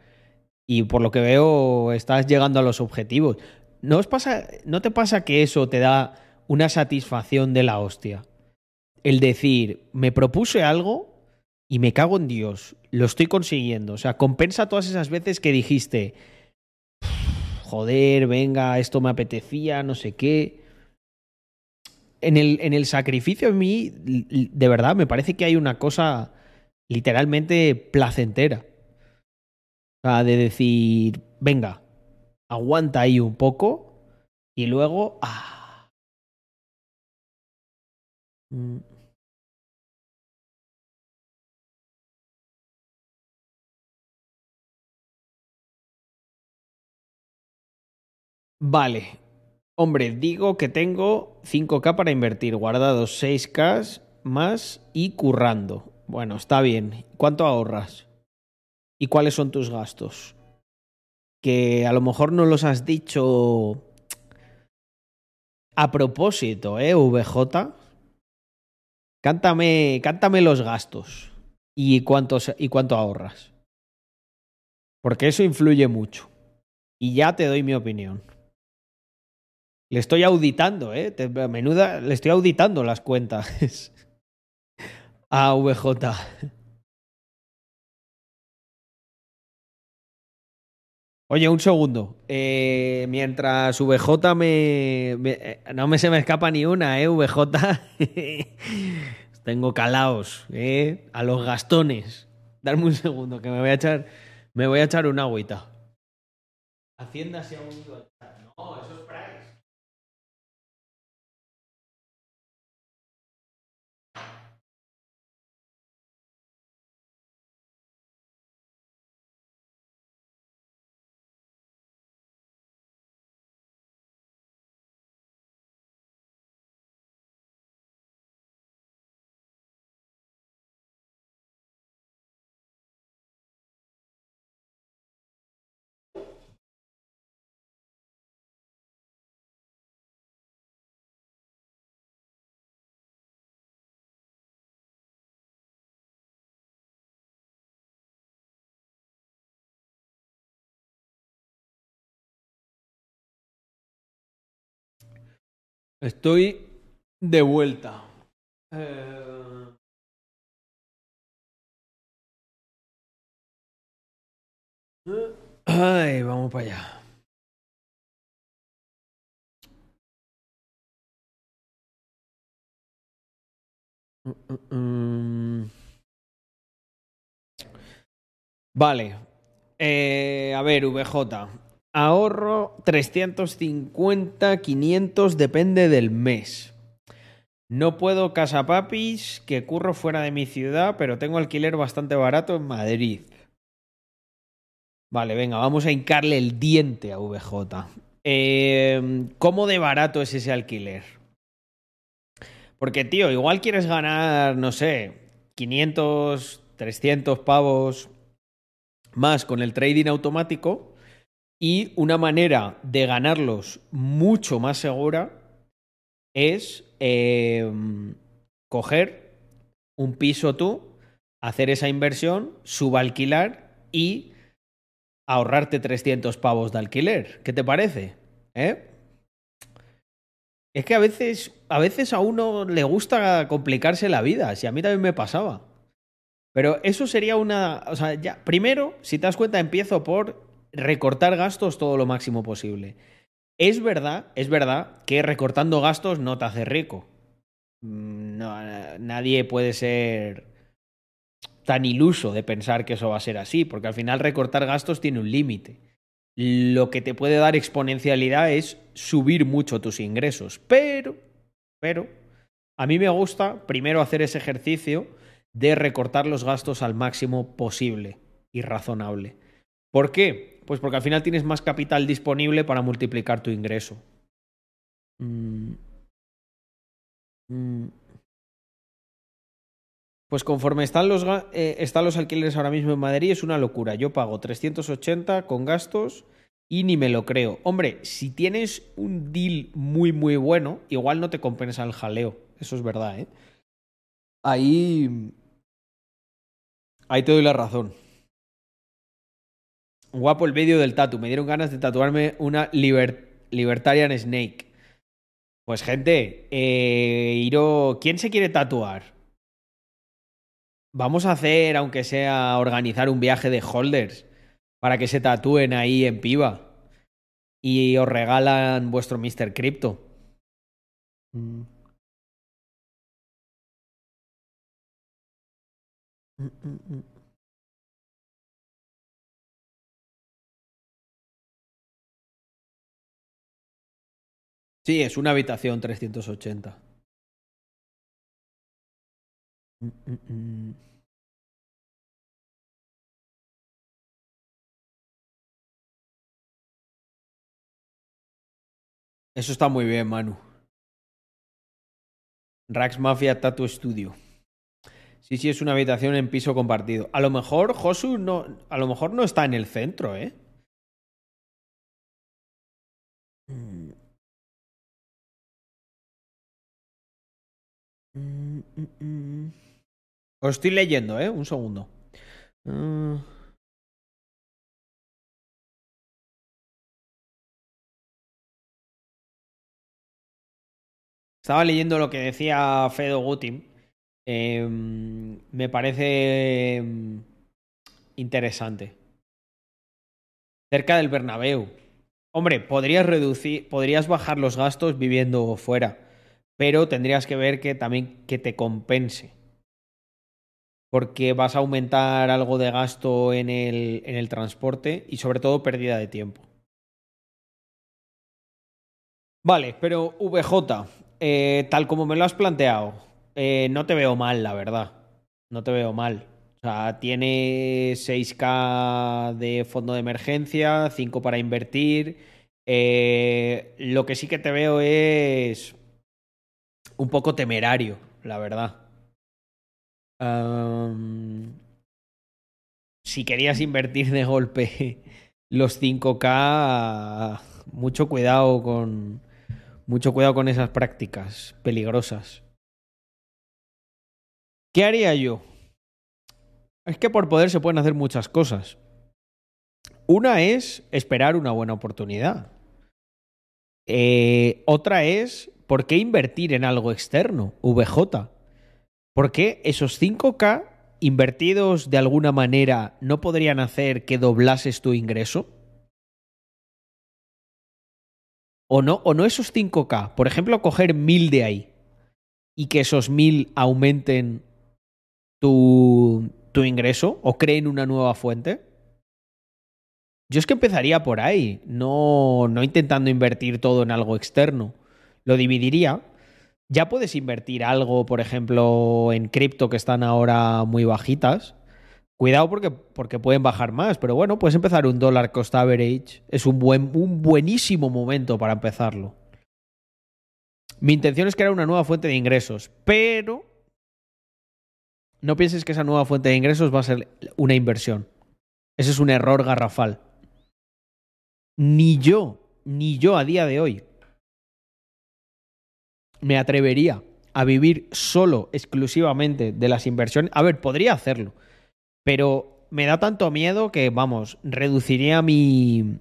Y por lo que veo, estás llegando a los objetivos. ¿No, os pasa, ¿No te pasa que eso te da una satisfacción de la hostia? El decir, me propuse algo y me cago en Dios, lo estoy consiguiendo. O sea, compensa todas esas veces que dijiste, joder, venga, esto me apetecía, no sé qué. En el, en el sacrificio a mí, de verdad, me parece que hay una cosa literalmente placentera. O sea, de decir, venga, aguanta ahí un poco y luego... Ah. Mm. Vale. Hombre, digo que tengo 5K para invertir, guardados 6K más y currando. Bueno, está bien. ¿Cuánto ahorras? ¿Y cuáles son tus gastos? Que a lo mejor no los has dicho a propósito, ¿eh, VJ? Cántame, cántame los gastos y, cuántos, y cuánto ahorras. Porque eso influye mucho. Y ya te doy mi opinión. Le estoy auditando, ¿eh? menuda, le estoy auditando las cuentas [laughs] a VJ. Oye, un segundo. Eh, mientras VJ me, eh, No me se me escapa ni una, ¿eh? VJ. [laughs] Tengo calaos, ¿eh? A los gastones. Darme un segundo, que me voy a echar. Me voy a echar una agüita. Hacienda se ha unido No, eso es Estoy de vuelta. Eh... Ay, vamos para allá. Vale. Eh, a ver, VJ. Ahorro 350, 500, depende del mes. No puedo casa papis, que curro fuera de mi ciudad, pero tengo alquiler bastante barato en Madrid. Vale, venga, vamos a hincarle el diente a VJ. Eh, ¿Cómo de barato es ese alquiler? Porque, tío, igual quieres ganar, no sé, 500, 300 pavos más con el trading automático y una manera de ganarlos mucho más segura es em, coger un piso tú, hacer esa inversión, subalquilar y ahorrarte 300 pavos de alquiler. ¿Qué te parece? ¿Eh? Es que a veces, a veces a uno le gusta complicarse la vida, si a mí también me pasaba. Pero eso sería una. O sea, ya. Primero, si te das cuenta, empiezo por recortar gastos todo lo máximo posible. Es verdad, es verdad que recortando gastos no te hace rico. Mm, nadie puede ser tan iluso de pensar que eso va a ser así, porque al final recortar gastos tiene un límite. Lo que te puede dar exponencialidad es subir mucho tus ingresos. Pero, pero, a mí me gusta primero hacer ese ejercicio de recortar los gastos al máximo posible y razonable. ¿Por qué? Pues porque al final tienes más capital disponible para multiplicar tu ingreso. Mm. Mm. Pues conforme están los, eh, están los alquileres ahora mismo en Madrid es una locura. Yo pago 380 con gastos y ni me lo creo. Hombre, si tienes un deal muy muy bueno, igual no te compensa el jaleo. Eso es verdad, ¿eh? Ahí... Ahí te doy la razón. Guapo el vídeo del tatu. Me dieron ganas de tatuarme una Libertarian Snake. Pues gente, eh, Iro, ¿quién se quiere tatuar? Vamos a hacer, aunque sea organizar un viaje de holders para que se tatúen ahí en piba. Y os regalan vuestro Mr. Crypto. Mm. Mm, mm, Sí, es una habitación 380. Mm, mm, mm. Eso está muy bien, Manu. Rax Mafia Tattoo Studio. Sí, sí, es una habitación en piso compartido. A lo mejor Josu no, a lo mejor no está en el centro, ¿eh? Os estoy leyendo, ¿eh? Un segundo. Ah. Estaba leyendo lo que decía Fedo Gutim. Em, me parece em, interesante. Cerca del Bernabéu. Hombre, podrías reducir, podrías bajar los gastos viviendo fuera, pero tendrías que ver que también que te compense. Porque vas a aumentar algo de gasto en el, en el transporte y sobre todo pérdida de tiempo. Vale, pero VJ, eh, tal como me lo has planteado, eh, no te veo mal, la verdad. No te veo mal. O sea, tiene 6K de fondo de emergencia, 5 para invertir. Eh, lo que sí que te veo es un poco temerario, la verdad. Si querías invertir de golpe los 5K, mucho cuidado con, mucho cuidado con esas prácticas peligrosas. ¿Qué haría yo? Es que por poder se pueden hacer muchas cosas. Una es esperar una buena oportunidad. Eh, otra es, ¿por qué invertir en algo externo? VJ. ¿Por qué esos 5K invertidos de alguna manera no podrían hacer que doblases tu ingreso? O no, o no esos 5K. Por ejemplo, coger 1000 de ahí y que esos 1000 aumenten tu, tu ingreso o creen una nueva fuente. Yo es que empezaría por ahí, no, no intentando invertir todo en algo externo. Lo dividiría. Ya puedes invertir algo, por ejemplo, en cripto que están ahora muy bajitas Cuidado porque, porque pueden bajar más, pero bueno, puedes empezar un dólar cost average. Es un, buen, un buenísimo momento para empezarlo. Mi intención es crear una nueva fuente de ingresos, pero no pienses que esa nueva fuente de ingresos va a ser una inversión. Ese es un error garrafal. Ni yo, ni yo a día de hoy me atrevería a vivir solo, exclusivamente de las inversiones. A ver, podría hacerlo pero me da tanto miedo que, vamos, reduciría mi.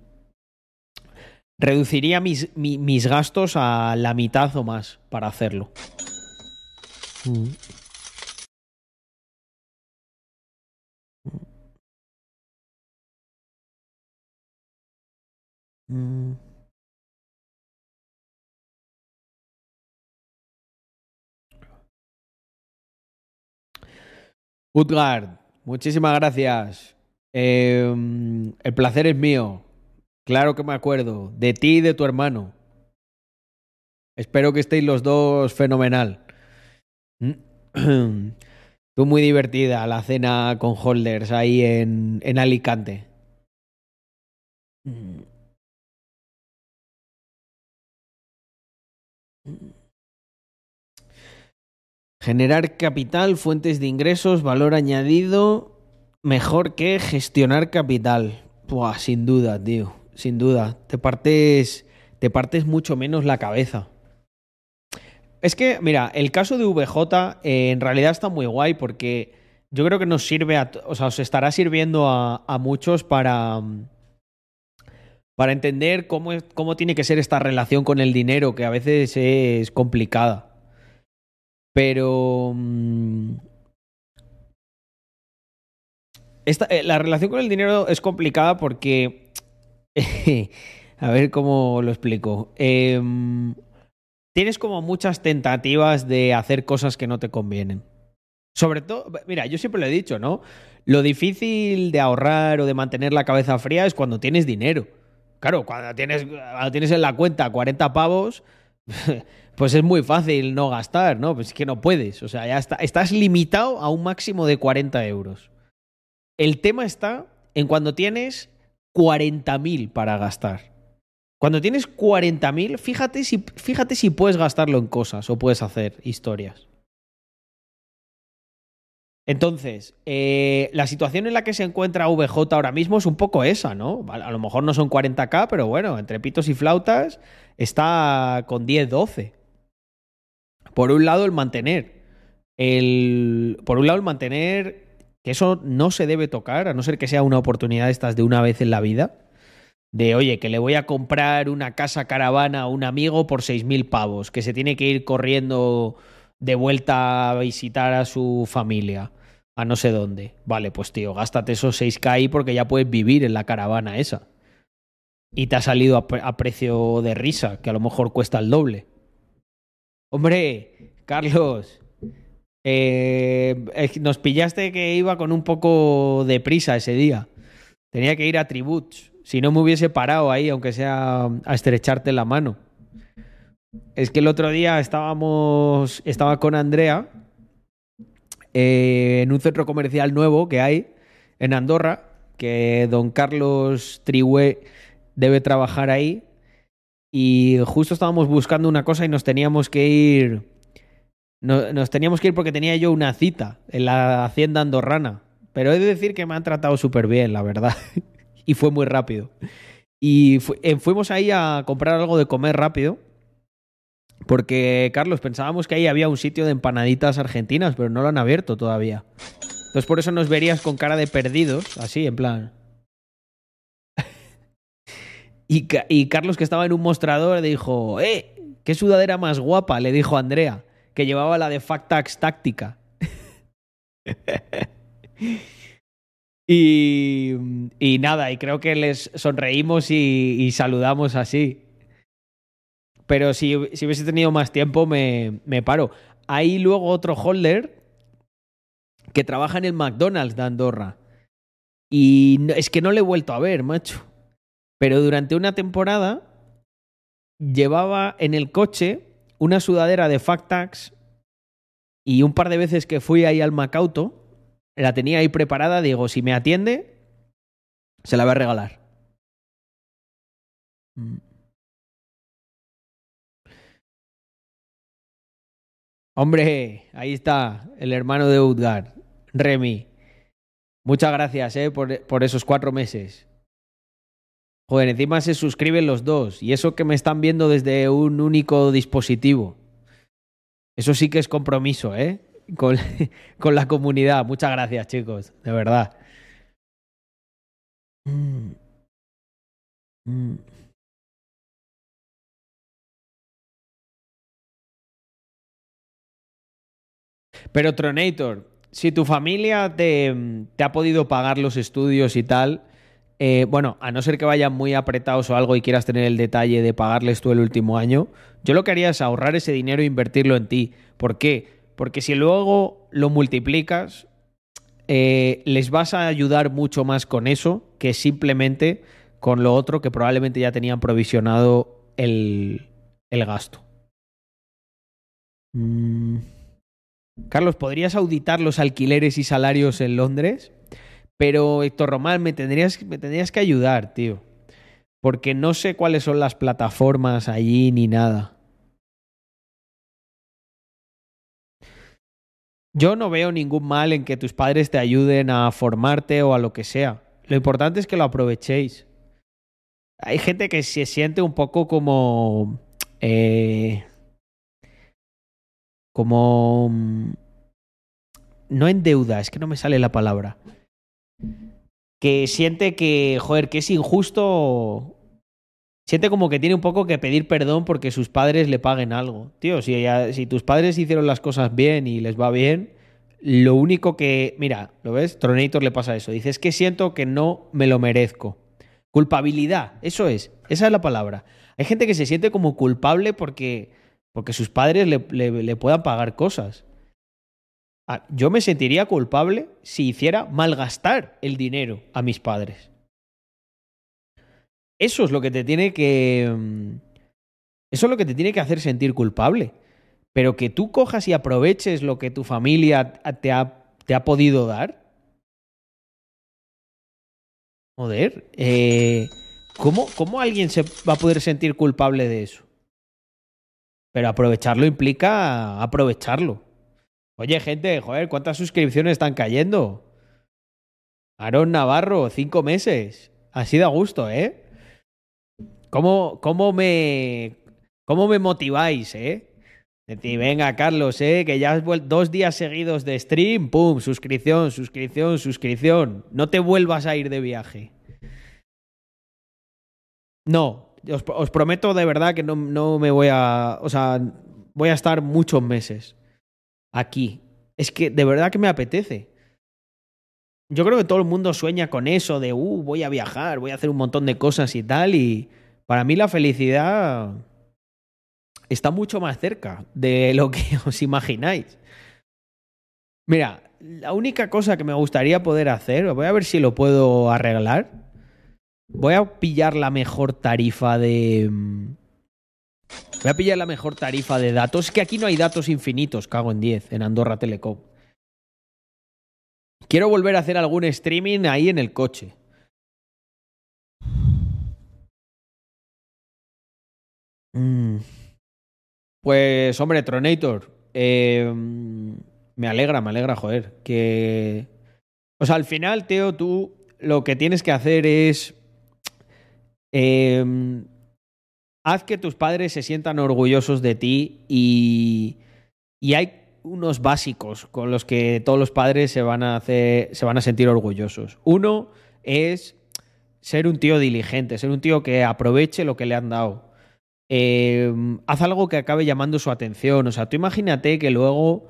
Reduciría mis, mis gastos a la mitad o más para hacerlo. Mm. Mm. Muchísimas gracias. Em, el placer es mío. Claro que me acuerdo. De ti y de tu hermano. Espero que estéis los dos fenomenal. [clears throat] Tú muy divertida la cena con holders ahí en, en Alicante. Generar capital, fuentes de ingresos, valor añadido, mejor que gestionar capital. Sin duda, tío, sin duda. Te partes, te partes mucho menos la cabeza. Es que, mira, el caso de VJ eh, en realidad está muy guay porque yo creo que nos sirve a, o sea, os estará sirviendo a, a muchos para, para entender cómo, cómo tiene que ser esta relación con el dinero, que a veces es complicada. Pero... Mm, esta, eh, la relación con el dinero es complicada porque... [laughs] a ver cómo lo explico. Em, tienes como muchas tentativas de hacer cosas que no te convienen. Sobre todo, mira, yo siempre lo he dicho, ¿no? Lo difícil de ahorrar o de mantener la cabeza fría es cuando tienes dinero. Claro, cuando tienes, cuando tienes en la cuenta 40 pavos, [laughs] pues es muy fácil no gastar, ¿no? Pues es que no puedes. O sea, ya está, estás limitado a un máximo de 40 euros. El tema está en cuando tienes 40.000 para gastar. Cuando tienes 40.000, fíjate si, fíjate si puedes gastarlo en cosas o puedes hacer historias. Entonces, eh, la situación en la que se encuentra VJ ahora mismo es un poco esa, ¿no? A lo mejor no son 40k, pero bueno, entre pitos y flautas está con 10, 12. Por un lado, el mantener. El, por un lado, el mantener que eso no se debe tocar, a no ser que sea una oportunidad estas de una vez en la vida. De, oye, que le voy a comprar una casa caravana a un amigo por 6.000 pavos, que se tiene que ir corriendo de vuelta a visitar a su familia, a no sé dónde. Vale, pues tío, gástate esos 6k ahí porque ya puedes vivir en la caravana esa. Y te ha salido a, precio de risa, que a lo mejor cuesta el doble. Hombre, Carlos, eh, nos pillaste que iba con un poco de prisa ese día. Tenía que ir a Tributs. Si no me hubiese parado ahí, aunque sea a estrecharte la mano. Es que el otro día estábamos, estaba con Andrea eh, en un centro comercial nuevo que hay en Andorra, que don Carlos Trihué debe trabajar ahí. Y justo estábamos buscando una cosa y nos teníamos que ir. nos teníamos que ir porque tenía yo una cita en la hacienda andorrana. Pero he de decir que me han tratado súper bien, la verdad. [laughs] y fue muy rápido. Y eh, fuimos ahí a comprar algo de comer rápido. Porque, Carlos, pensábamos que ahí había un sitio de empanaditas argentinas, pero no lo han abierto todavía. Entonces por eso nos verías con cara de perdidos, así, en plan. Y, Carlos, que estaba en un mostrador, dijo, ¡eh! ¡Qué sudadera más guapa! Le dijo Andrea, que llevaba la de Factax táctica. [laughs] y, nada, y creo que les sonreímos y, y saludamos así. Pero si, si hubiese tenido más tiempo, me, me paro. Hay luego otro holder que trabaja en el McDonald's de Andorra. Y es que no le he vuelto a ver, macho. Pero durante una temporada llevaba en el coche una sudadera de Factax y un par de veces que fui ahí al Macauto, la tenía ahí preparada, digo, si me atiende, se la voy a regalar. Mm. Hombre, ahí está, el hermano de Udgar, Remy. Muchas gracias eh, por, por esos cuatro meses. Joder, encima se suscriben los dos. Y eso que me están viendo desde un único dispositivo. Eso sí que es compromiso, ¿eh? Con, [laughs] con la comunidad. Muchas gracias, chicos. De verdad. Pero Tronator, si tu familia te, te, ha podido pagar los estudios y tal, eh, bueno, a no ser que vayan muy apretados o algo y quieras tener el detalle de pagarles tú el último año, yo lo que haría es ahorrar ese dinero e invertirlo en ti. ¿Por qué? Porque si luego lo multiplicas, eh, les vas a ayudar mucho más con eso que simplemente con lo otro que probablemente ya tenían provisionado el, el gasto. Mm. Carlos, ¿podrías auditar los alquileres y salarios en Londres? Pero Héctor Román, me tendrías, me tendrías que ayudar, tío. Porque no sé cuáles son las plataformas allí ni nada. Yo no veo ningún mal en que tus padres te ayuden a formarte o a lo que sea. Lo importante es que lo aprovechéis. Hay gente que se siente un poco como... Eh, como... Mm, no en deuda, es que no me sale la palabra. Que siente que, joder, que es injusto. Siente como que tiene un poco que pedir perdón porque sus padres le paguen algo. Tío, si, tus padres hicieron las cosas bien y les va bien, lo único que. Mira, ¿lo ves? Tronator le pasa eso. Dice, es que siento que no me lo merezco. Culpabilidad, eso es. Esa es la palabra. Hay gente que se siente como culpable porque porque sus padres le, le, puedan pagar cosas. Ah, yo me sentiría culpable si hiciera malgastar el dinero a mis padres. Eso es lo que te tiene que. Mm, eso es lo que te tiene que hacer sentir culpable. Pero que tú cojas y aproveches lo que tu familia te ha, te ha podido dar. Joder. Eh, ¿Cómo, ¿Cómo alguien se va a poder sentir culpable de eso? Pero aprovecharlo implica aprovecharlo. Oye, gente, joder, ¿cuántas suscripciones están cayendo? Aaron Navarro, cinco meses. Así da gusto, ¿eh? ¿Cómo, cómo me. ¿Cómo me motiváis, eh? Decir, venga, Carlos, eh, que ya has dos días seguidos de stream, pum, suscripción, suscripción, suscripción. No te vuelvas a ir de viaje. No, os, os prometo de verdad que no, no me voy a. O sea, voy a estar muchos meses aquí. Es que de verdad que me apetece. Yo creo que todo el mundo sueña con eso de, uh, voy a viajar, voy a hacer un montón de cosas y tal. Y para mí la felicidad está mucho más cerca de lo que [laughs] os imagináis. Mira, la única cosa que me gustaría poder hacer, voy a ver si lo puedo arreglar. Voy a pillar la mejor tarifa de... Voy a pillar la mejor tarifa de datos. Es que aquí no hay datos infinitos, cago en 10, en Andorra Telecom. Quiero volver a hacer algún streaming ahí en el coche. Mm. Pues, hombre, Tronator. Eh, me alegra, me alegra, joder. Que. O sea, al final, Teo, tú lo que tienes que hacer es. Eh, haz que tus padres se sientan orgullosos de ti y. Y hay unos básicos con los que todos los padres se van a hacer, se van a sentir orgullosos. Uno es ser un tío diligente, ser un tío que aproveche lo que le han dado. Eh, haz algo que acabe llamando su atención. O sea, tú imagínate que luego.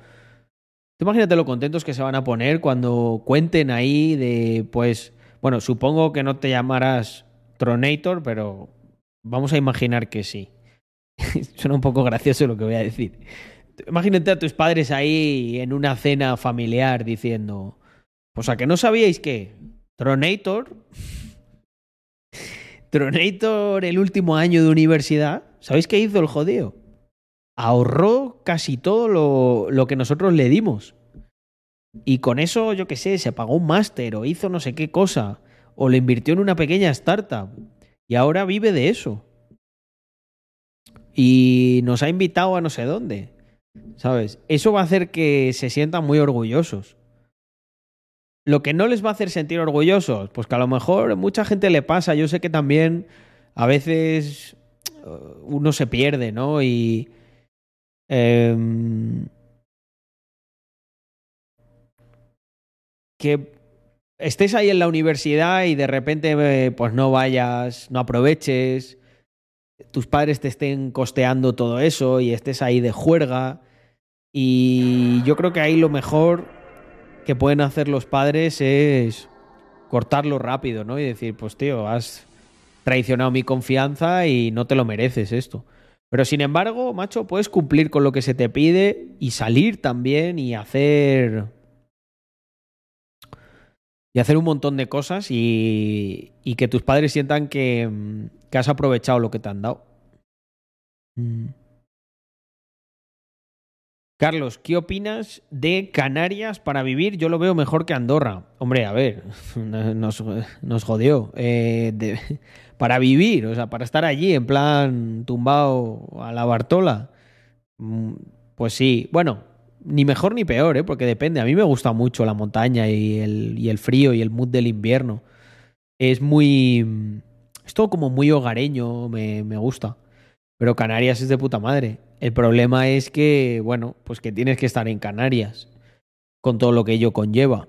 Tú imagínate lo contentos que se van a poner cuando cuenten ahí de, pues, bueno, supongo que no te llamarás Tronator, pero vamos a imaginar que sí. [laughs] Suena un poco gracioso lo que voy a decir. Imagínate a tus padres ahí en una cena familiar diciendo, pues a que no sabíais que Tronator, [laughs] Tronator el último año de universidad, ¿sabéis qué hizo el jodeo? Ahorró casi todo lo, lo que nosotros le dimos. Y con eso, yo qué sé, se pagó un máster o hizo no sé qué cosa, o lo invirtió en una pequeña startup. Y ahora vive de eso. Y nos ha invitado a no sé dónde. ¿Sabes? Eso va a hacer que se sientan muy orgullosos. Lo que no les va a hacer sentir orgullosos, pues que a lo mejor mucha gente le pasa. Yo sé que también a veces uh, uno se pierde, ¿no? Y. Eh, que estés ahí en la universidad y de repente, pues no vayas, no aproveches, tus padres te estén costeando todo eso y estés ahí de juerga. Y yo creo que ahí lo mejor que pueden hacer los padres es cortarlo rápido, ¿no? Y decir, pues tío, has traicionado mi confianza y no te lo mereces esto. Pero sin embargo, macho, puedes cumplir con lo que se te pide y salir también y hacer y hacer un montón de cosas y, que tus padres sientan que, que, has aprovechado lo que te han dado. Mm. Carlos, ¿qué opinas de Canarias para vivir? Yo lo veo mejor que Andorra. Hombre, a ver, [laughs] nos, nos jodió. Eh, [laughs] para vivir, o sea, para estar allí en plan tumbado a la Bartola. Pues sí, bueno, ni mejor ni peor, ¿eh? porque depende. A mí me gusta mucho la montaña y el, y el frío y el mood del invierno. Es muy... Es todo como muy hogareño, me, me gusta. Pero Canarias es de puta madre. El problema es que, bueno, pues que tienes que estar en Canarias con todo lo que ello conlleva.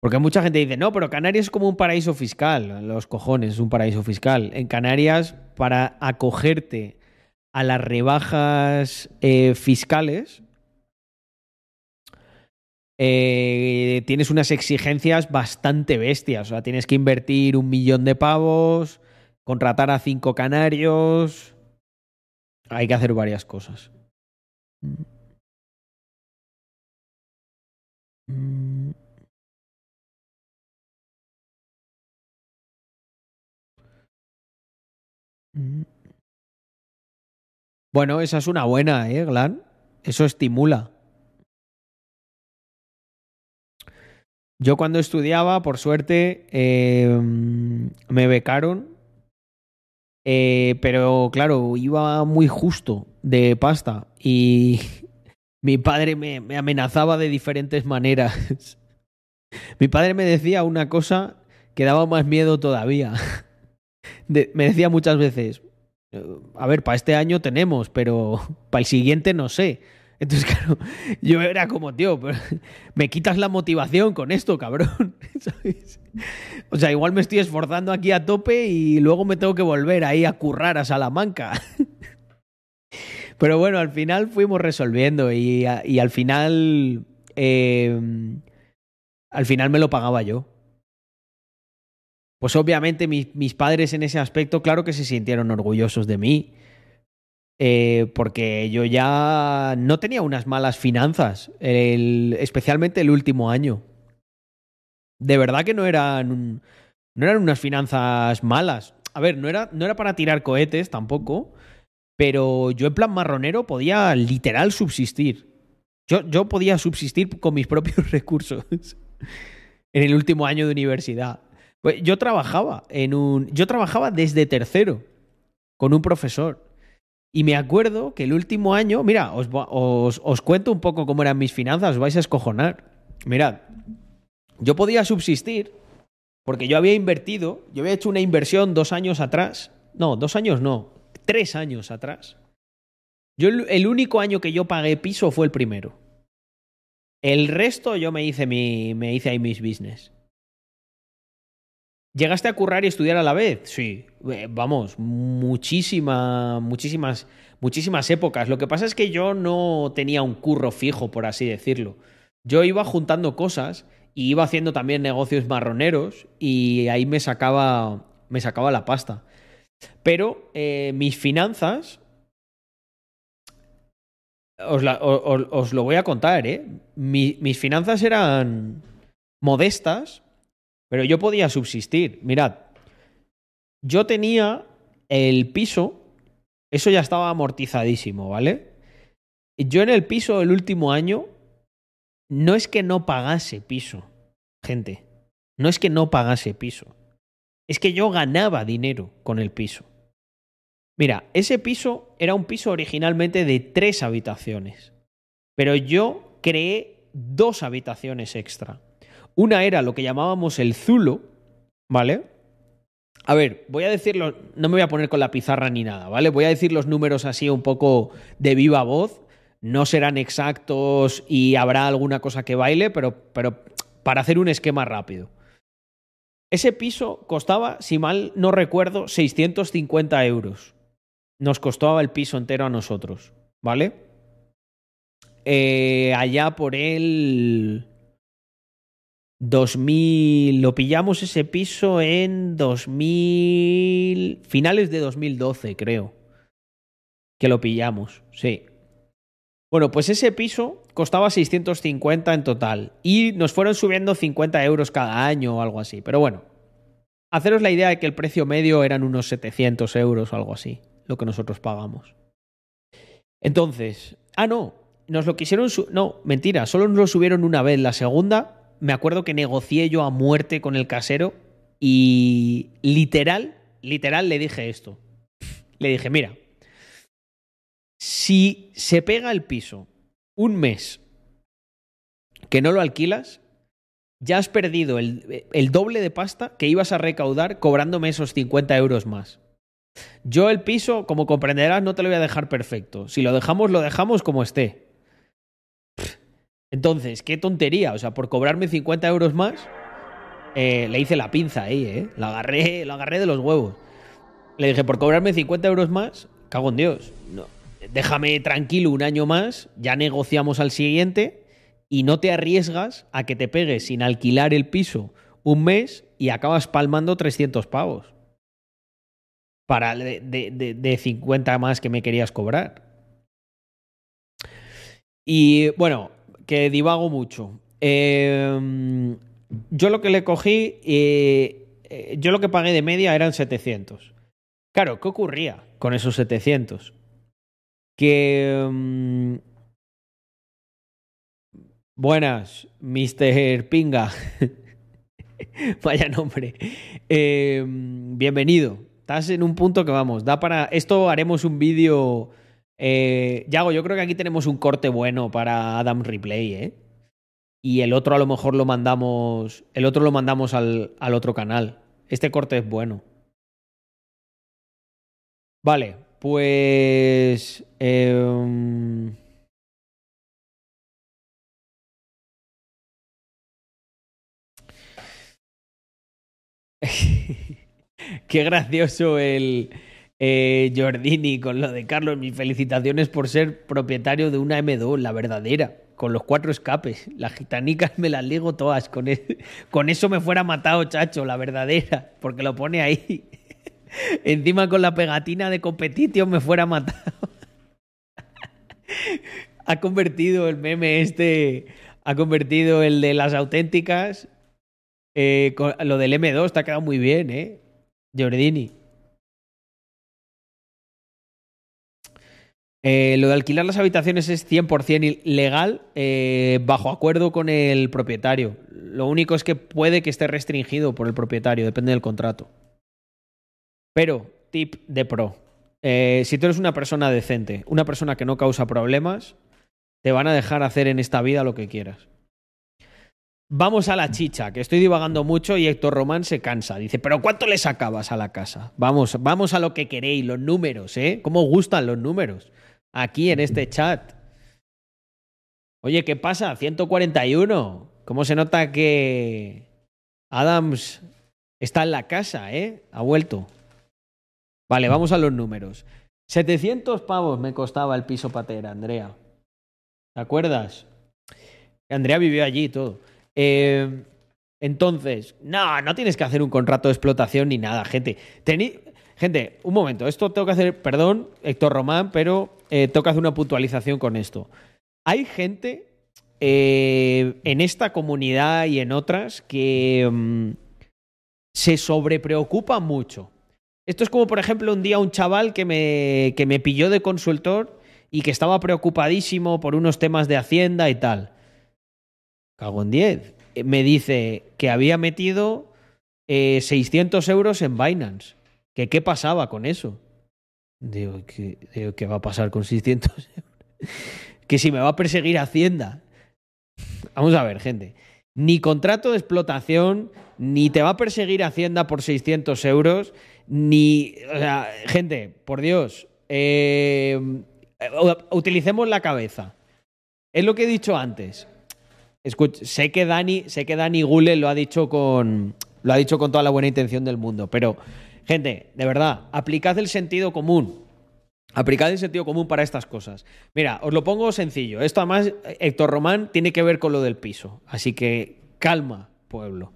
Porque mucha gente dice, no, pero Canarias es como un paraíso fiscal. Los cojones, es un paraíso fiscal. En Canarias, para acogerte a las rebajas eh, fiscales, eh, tienes unas exigencias bastante bestias. O sea, tienes que invertir un millón de pavos, contratar a cinco canarios. Hay que hacer varias cosas. Bueno, esa es una buena, ¿eh, Glan? Eso estimula. Yo cuando estudiaba, por suerte, eh, me becaron, eh, pero claro, iba muy justo de pasta y [laughs] mi padre me, me amenazaba de diferentes maneras. [laughs] mi padre me decía una cosa que daba más miedo todavía. [laughs] Me decía muchas veces, a ver, para este año tenemos, pero [laughs] para el siguiente no sé. Entonces, [laughs] claro, yo era como, tío, [laughs] me quitas la motivación con esto, cabrón. ¿Sabes? O sea, igual me estoy esforzando aquí a tope y luego me tengo que volver ahí a currar a Salamanca. Pero bueno, al final fuimos resolviendo y, al final. eh, al final me lo pagaba yo. Pues obviamente mis, mis padres en ese aspecto, claro que se sintieron orgullosos de mí. eh, porque yo ya no tenía unas malas finanzas, el- especialmente el último año. De verdad que no eran, no eran unas finanzas malas. A ver, no era, no era para tirar cohetes tampoco, pero yo en plan marronero podía literal subsistir. Yo, yo podía subsistir con mis propios [laughs] recursos en el último año de universidad. Pues yo trabajaba en un. Yo trabajaba desde tercero con un profesor. Y me acuerdo que el último año. Mira, os, os, os cuento un poco cómo eran mis finanzas, os vais a escojonar. Mirad, yo podía subsistir porque yo había invertido, yo había hecho una inversión dos años atrás. No, dos años no, tres años atrás. Yo el único año que yo pagué piso fue el primero. El resto yo me hice mi, me hice ahí mis business. ¿Llegaste a currar y estudiar a la vez? Sí. Eh, Vamos, muchísima, muchísimas, muchísimas épocas. Lo que pasa es que yo no tenía un curro fijo, por así decirlo. Yo iba juntando cosas y iba haciendo también negocios marroneros y ahí me sacaba, me sacaba la pasta. Pero eh, mis finanzas, os, lo voy a contar, ¿eh? Mi- mis finanzas eran modestas, pero yo podía subsistir. Mirad, yo tenía el piso, eso ya estaba amortizadísimo, ¿vale? Yo en el piso el último año, no es que no pagase piso, gente, no es que no pagase piso, es que yo ganaba dinero con el piso. Mira, ese piso era un piso originalmente de tres habitaciones, pero yo creé dos habitaciones extra. Una era lo que llamábamos el Zulo, ¿vale? A ver, voy a decirlo, no me voy a poner con la pizarra ni nada, ¿vale? Voy a decir los números así un poco de viva voz. No serán exactos y habrá alguna cosa que baile, pero, pero para hacer un esquema rápido. Ese piso costaba, si mal no recuerdo, 650 euros. Nos costaba el piso entero a nosotros, ¿vale? Eh, allá por el 2000, lo pillamos ese piso en 2000, finales de 2012, creo. Que lo pillamos, sí. Bueno, pues ese piso costaba 650 en total y nos fueron subiendo 50 euros cada año o algo así. Pero bueno, haceros la idea de que el precio medio eran unos 700 euros o algo así, lo que nosotros pagamos. Entonces, ah, no, nos lo quisieron... No, mentira, solo nos lo subieron una vez. La segunda, me acuerdo que negocié yo a muerte con el casero y literal, literal le dije esto. Le dije, mira, si se pega el piso un mes que no lo alquilas, ya has perdido el, el doble de pasta que ibas a recaudar cobrándome esos 50 euros más. Yo el piso, como comprenderás, no te lo voy a dejar perfecto. Si lo dejamos, lo dejamos como esté. Entonces, qué tontería. O sea, por cobrarme 50 euros más, eh, le hice la pinza ahí, ¿eh? La agarré, la agarré de los huevos. Le dije, por cobrarme 50 euros más, cago en Dios. No, déjame tranquilo un año más, ya negociamos al siguiente y no te arriesgas a que te pegues sin alquilar el piso un mes y acabas palmando 300 pavos. Para de, de, de 50 más que me querías cobrar. Y bueno, que divago mucho. Eh, yo lo que le cogí, eh, eh, yo lo que pagué de media eran 700. Claro, ¿qué ocurría con esos 700? Que... mm, Buenas, Mr. Pinga. [laughs] Vaya nombre. Eh, bienvenido. Estás en un punto que vamos, da para. Esto haremos un vídeo. Eh, Yago, yo creo que aquí tenemos un corte bueno para Adam Replay, ¿eh? Y el otro a lo mejor lo mandamos. El otro lo mandamos al, al otro canal. Este corte es bueno. Vale, pues. Eh, [laughs] Qué gracioso el eh, Jordini con lo de Carlos. Mis felicitaciones por ser propietario de una M2, la verdadera, con los cuatro escapes. Las gitanicas me las ligo todas. Con, con eso me fuera matado, chacho, la verdadera, porque lo pone ahí. [laughs] Encima con la pegatina de competición me fuera matado. [laughs] ha convertido el meme este, ha convertido el de las auténticas eh, lo del M2 te ha quedado muy bien, ¿eh? Giordini. Eh, lo de alquilar las habitaciones es 100% legal eh, bajo acuerdo con el propietario. Lo único es que puede que esté restringido por el propietario, depende del contrato. Pero, tip de pro. si tú eres una persona decente, una persona que no causa problemas, te van a dejar hacer en esta vida lo que quieras. Vamos a la chicha, que estoy divagando mucho y Héctor Román se cansa. Dice, pero ¿cuánto le sacabas a la casa? Vamos, vamos a lo que queréis, los números, ¿eh? ¿Cómo gustan los números? Aquí en este chat. Oye, ¿qué pasa? 141. ¿Cómo se nota que Adams está en la casa, eh? Ha vuelto. Vale, vamos a los números. 700 pavos me costaba el piso patera, Andrea. ¿Te acuerdas? Andrea vivió allí y todo. Eh, entonces, no, no tienes que hacer un contrato de explotación ni nada, gente. gente, un momento, esto tengo que hacer, perdón, Héctor Román, pero eh, que hacer una puntualización con esto. Hay gente eh, en esta comunidad y en otras que mm, se sobrepreocupa mucho. Esto es como, por ejemplo, un día un chaval que me, que me pilló de consultor y que estaba preocupadísimo por unos temas de Hacienda y tal cago en 10. Eh, me dice que había metido 600 eh, euros en Binance. Que qué pasaba con eso. Digo, ¿qué, ¿qué va a pasar con 600 euros? [laughs] que si me va a perseguir Hacienda. Vamos a ver, gente. Ni contrato de explotación, ni te va a perseguir Hacienda por 600 euros, ni... O sea, gente, por Dios, eh, utilicemos la cabeza. Es lo que he dicho antes sé que Dani, sé que Dani Gule lo ha dicho con lo ha dicho con toda la buena intención del mundo, pero gente, de verdad, aplicad el sentido común. Aplicad el sentido común para estas cosas. Mira, os lo pongo sencillo. Esto además, Héctor Román, tiene que ver con lo del piso. Así que calma, pueblo.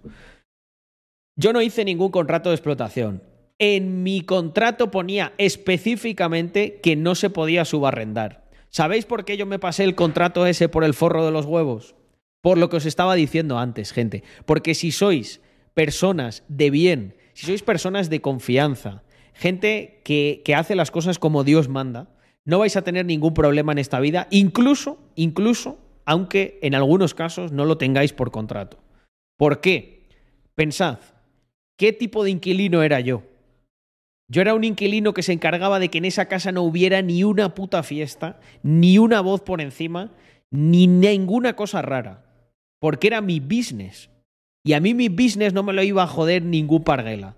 Yo no hice ningún contrato de explotación. En mi contrato ponía específicamente que no se podía subarrendar. ¿Sabéis por qué yo me pasé el contrato ese por el forro de los huevos? Por lo que os estaba diciendo antes, gente. Porque si sois personas de bien, si sois personas de confianza, gente que, que hace las cosas como Dios manda, no vais a tener ningún problema en esta vida, incluso, incluso, aunque en algunos casos no lo tengáis por contrato. ¿Por qué? Pensad, ¿qué tipo de inquilino era yo? Yo era un inquilino que se encargaba de que en esa casa no hubiera ni una puta fiesta, ni una voz por encima, ni ninguna cosa rara porque era mi business. Y a mí mi business no me lo iba a joder ningún parguela.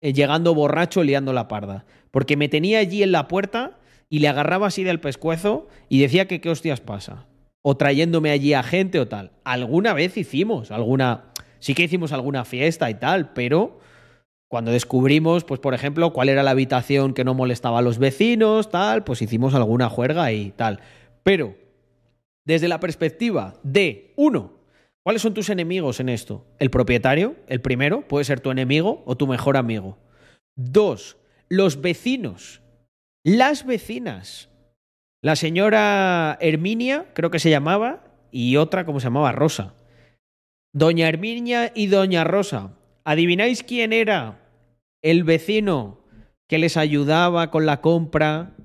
Eh, llegando borracho, liando la parda. Porque me tenía allí en la puerta y le agarraba así del pescuezo y decía que qué hostias pasa. O trayéndome allí a gente o tal. Alguna vez hicimos alguna. Sí que hicimos alguna fiesta y tal, pero cuando descubrimos, pues por ejemplo, cuál era la habitación que no molestaba a los vecinos, tal, pues hicimos alguna juerga y tal. Pero, desde la perspectiva de, uno, ¿Cuáles son tus enemigos en esto? El propietario, el primero, puede ser tu enemigo o tu mejor amigo. Dos, los vecinos, las vecinas. La señora Herminia, creo que se llamaba, y otra, como se llamaba? Rosa. Doña Herminia y Doña Rosa. ¿Adivináis quién era el vecino que les ayudaba con la compra,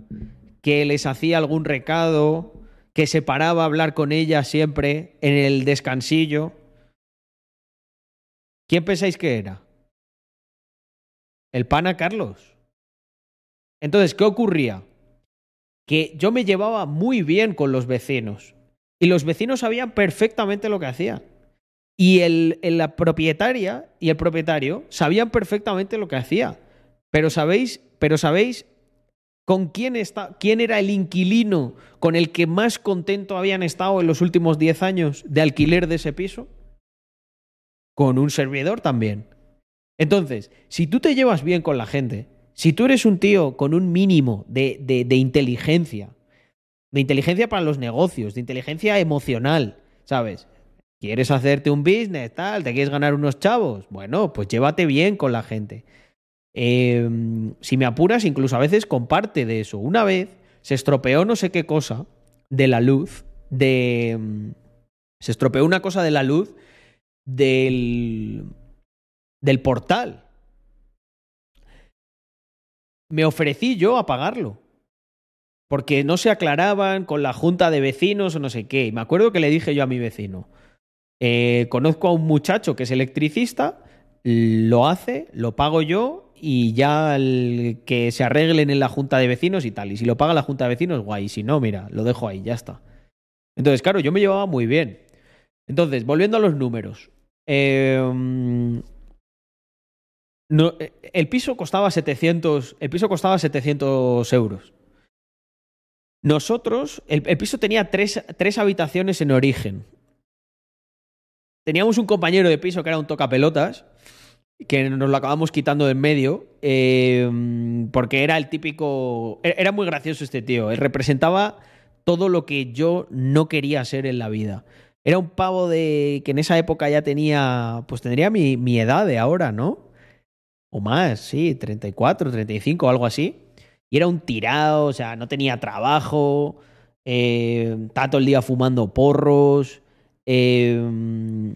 que les hacía algún recado, que se paraba a hablar con ella siempre en el descansillo. ¿Quién pensáis que era? El pana Carlos. Entonces, ¿qué ocurría? Que yo me llevaba muy bien con los vecinos. Y los vecinos sabían perfectamente lo que hacían. Y el, la propietaria y el propietario sabían perfectamente lo que hacía. Pero sabéis, pero sabéis con quién está, quién era el inquilino con el que más contento habían estado en los últimos 10 años de alquiler de ese piso. Con un servidor también. Entonces, si tú te llevas bien con la gente, si tú eres un tío con un mínimo de, de, de inteligencia, de inteligencia para los negocios, de inteligencia emocional, ¿sabes? ¿Quieres hacerte un business, tal? ¿Te quieres ganar unos chavos? Bueno, pues llévate bien con la gente. Eh, si me apuras, incluso a veces comparte de eso. Una vez se estropeó no sé qué cosa de la luz, de... Se estropeó una cosa de la luz del... del portal. Me ofrecí yo a pagarlo. Porque no se aclaraban con la junta de vecinos o no sé qué. Y me acuerdo que le dije yo a mi vecino, eh, conozco a un muchacho que es electricista, lo hace, lo pago yo y ya el que se arreglen en la junta de vecinos y tal. Y si lo paga la junta de vecinos, guay. Si no, mira, lo dejo ahí, ya está. Entonces, claro, yo me llevaba muy bien. Entonces, volviendo a los números. Eh, no, el piso costaba 700, el piso costaba 700 euros. Nosotros, el, el piso tenía tres, tres habitaciones en origen teníamos un compañero de piso que era un tocapelotas, que nos lo acabamos quitando de en medio, eh, porque era el típico... e-, Era muy gracioso este tío, él representaba todo lo que yo no quería ser en la vida. Era un pavo de que en esa época ya tenía, pues tendría mi, mi edad de ahora, ¿no? O más, sí, 34, 35, algo así. Y era un tirado, o sea, no tenía trabajo, eh, estaba todo el día fumando porros. Eh,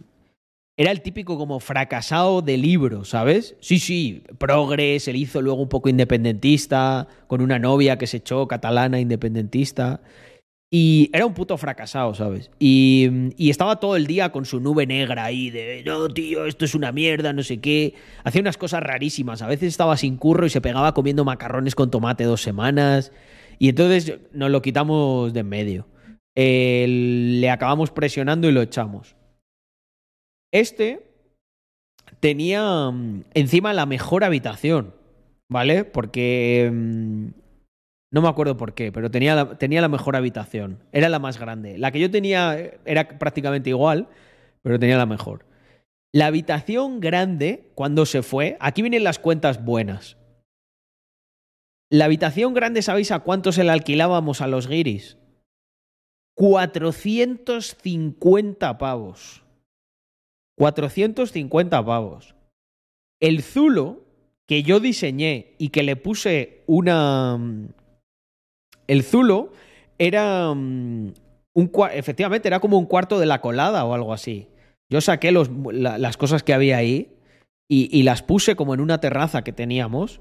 era el típico como fracasado de libro, ¿sabes? Sí, sí, progres, él hizo luego un poco independentista, con una novia que se echó catalana independentista. Y era un puto fracasado, ¿sabes? Y, estaba todo el día con su nube negra ahí de, no, tío, esto es una mierda, no sé qué. Hacía unas cosas rarísimas. A veces estaba sin curro y se pegaba comiendo macarrones con tomate dos semanas. Y entonces nos lo quitamos de en medio. Le acabamos presionando y lo echamos. Este tenía mm, encima la mejor habitación, ¿vale? Porque... mm, No me acuerdo por qué, pero tenía la, tenía la mejor habitación. Era la más grande. La que yo tenía era prácticamente igual, pero tenía la mejor. La habitación grande, cuando se fue, aquí vienen las cuentas buenas. La habitación grande, ¿sabéis a cuánto se la alquilábamos a los guiris? 450 pavos. 450 pavos. El Zulo que yo diseñé y que le puse una... El Zulo era un... Efectivamente, era como un cuarto de la colada o algo así. Yo saqué los, la, las cosas que había ahí y, y las puse como en una terraza que teníamos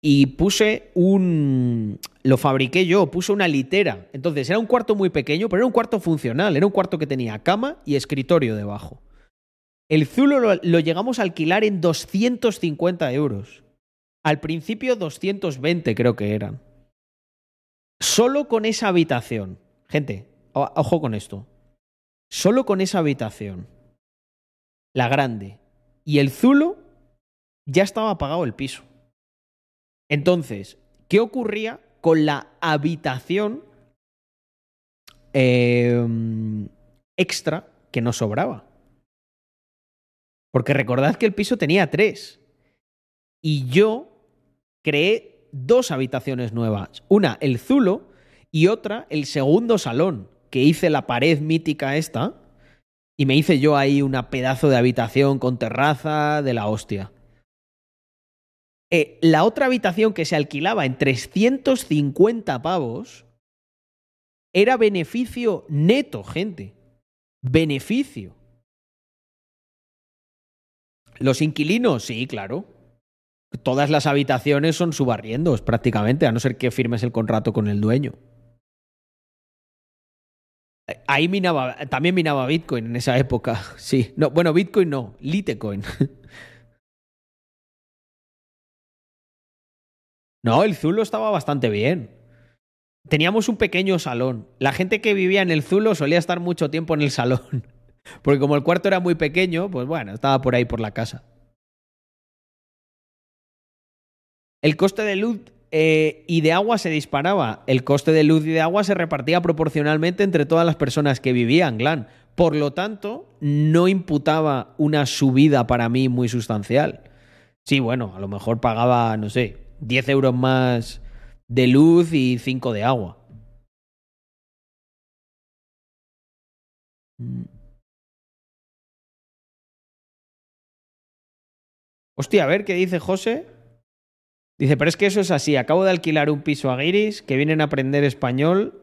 y puse un... Lo fabriqué yo, puse una litera. Entonces era un cuarto muy pequeño, pero era un cuarto funcional. Era un cuarto que tenía cama y escritorio debajo. El Zulo lo, llegamos a alquilar en 250 euros. Al principio 220 creo que eran. Solo con esa habitación. Gente, ojo con esto. Solo con esa habitación. La grande. Y el Zulo ya estaba pagado el piso. Entonces, ¿qué ocurría con la habitación eh, extra que nos sobraba? Porque recordad que el piso tenía tres. Y yo creé dos habitaciones nuevas. Una, el Zulo, y otra, el segundo salón, que hice la pared mítica esta. Y me hice yo ahí una pedazo de habitación con terraza de la hostia. Eh, la otra habitación que se alquilaba en 350 pavos era beneficio neto, gente. Beneficio. Los inquilinos, sí, claro. Todas las habitaciones son subarriendos prácticamente, a no ser que firmes el contrato con el dueño. Ahí minaba, también minaba Bitcoin en esa época. [laughs] Sí. No, bueno, Bitcoin no, Litecoin. [laughs] No, el Zulo estaba bastante bien. Teníamos un pequeño salón. La gente que vivía en el Zulo solía estar mucho tiempo en el salón. [laughs] Porque como el cuarto era muy pequeño, pues bueno, estaba por ahí por la casa. El coste de luz eh, y de agua se disparaba. El coste de luz y de agua se repartía proporcionalmente entre todas las personas que vivían, Glan. Por lo tanto, no imputaba una subida para mí muy sustancial. Sí, bueno, a lo mejor pagaba, no sé, 10 euros más de luz y 5 de agua. Mm. Hostia, a ver qué dice José. Dice, pero es que eso es así. Acabo de alquilar un piso a Guiris que vienen a aprender español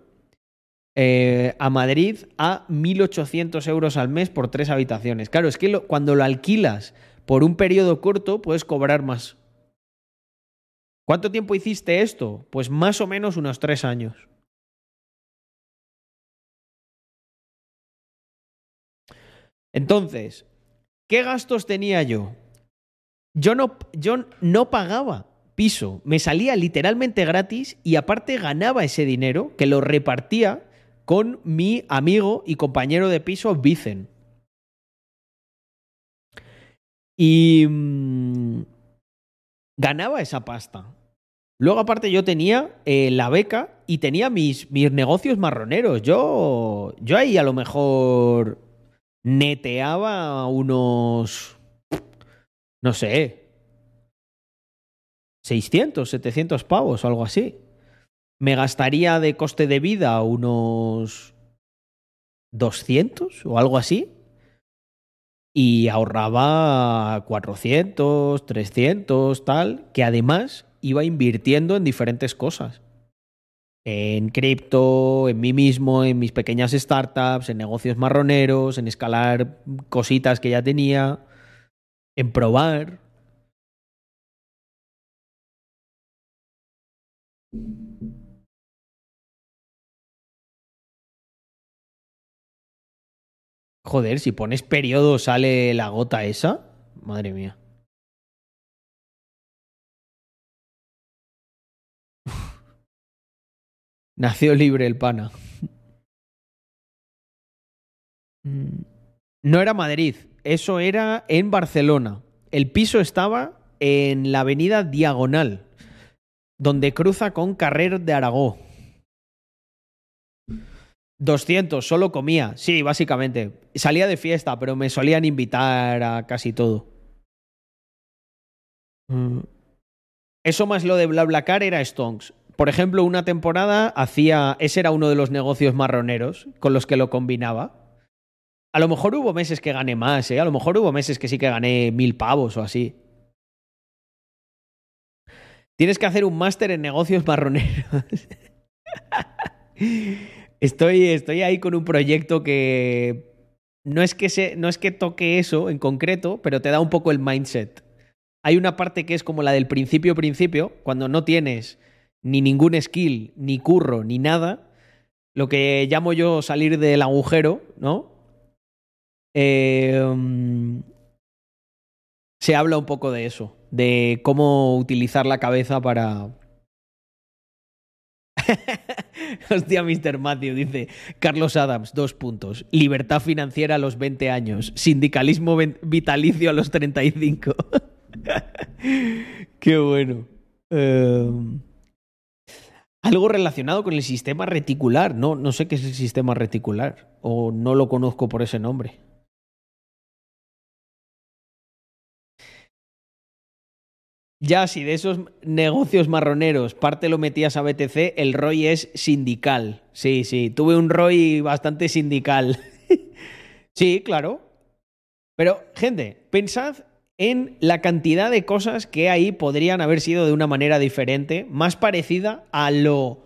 eh, a Madrid a 1.800 euros al mes por tres habitaciones. Claro, es que cuando lo alquilas por un periodo corto puedes cobrar más. ¿Cuánto tiempo hiciste esto? Pues más o menos unos tres años. Entonces, ¿qué gastos tenía yo? Yo no, no pagaba piso, me salía literalmente gratis y aparte ganaba ese dinero que lo repartía con mi amigo y compañero de piso Vicen. Y mm, ganaba esa pasta. Luego, aparte, yo tenía eh, la beca y tenía mis, mis negocios marroneros. Yo, yo ahí a lo mejor neteaba unos, no sé, 600, 700 pavos o algo así. Me gastaría de coste de vida unos 200 o algo así y ahorraba 400, 300, tal, que además iba invirtiendo en diferentes cosas. En cripto, en mí mismo, en mis pequeñas startups, en negocios marroneros, en escalar cositas que ya tenía, en probar. Joder, si pones periodo sale la gota esa. Madre mía. [laughs] Nació libre el pana. Mm. No era Madrid, eso era en Barcelona. El piso estaba en la avenida Diagonal, donde cruza con Carrer de Aragó. 200, solo comía. Sí, básicamente. Salía de fiesta, pero me solían invitar a casi todo. Mm. Eso más lo de BlaBlaCar era Stonks. Por ejemplo, una temporada hacía. Ese era uno de los negocios marroneros con los que lo combinaba. A lo mejor hubo meses que gané más, ¿eh? A lo mejor hubo meses que sí que gané mil pavos o así. Tienes que hacer un máster en negocios marroneros. [laughs] Estoy, estoy ahí con un proyecto que no es que, se, no es que toque eso en concreto, pero te da un poco el mindset. Hay una parte que es como la del principio principio, cuando no tienes ni ningún skill, ni curro, ni nada, lo que llamo yo salir del agujero, ¿no? Em, se habla un poco de eso, de cómo utilizar la cabeza para, [laughs] Hostia, Mr. Matthew dice Carlos Adams, dos puntos. Libertad financiera a los 20 años. Sindicalismo vitalicio a los 35. [laughs] Qué bueno. Em, algo relacionado con el sistema reticular. No, no sé qué es el sistema reticular. O no lo conozco por ese nombre. Ya, si de esos negocios marroneros parte lo metías a BTC, el ROI es sindical. Sí, sí, tuve un ROI bastante sindical. [laughs] sí, claro. Pero, gente, pensad en la cantidad de cosas que ahí podrían haber sido de una manera diferente, más parecida a lo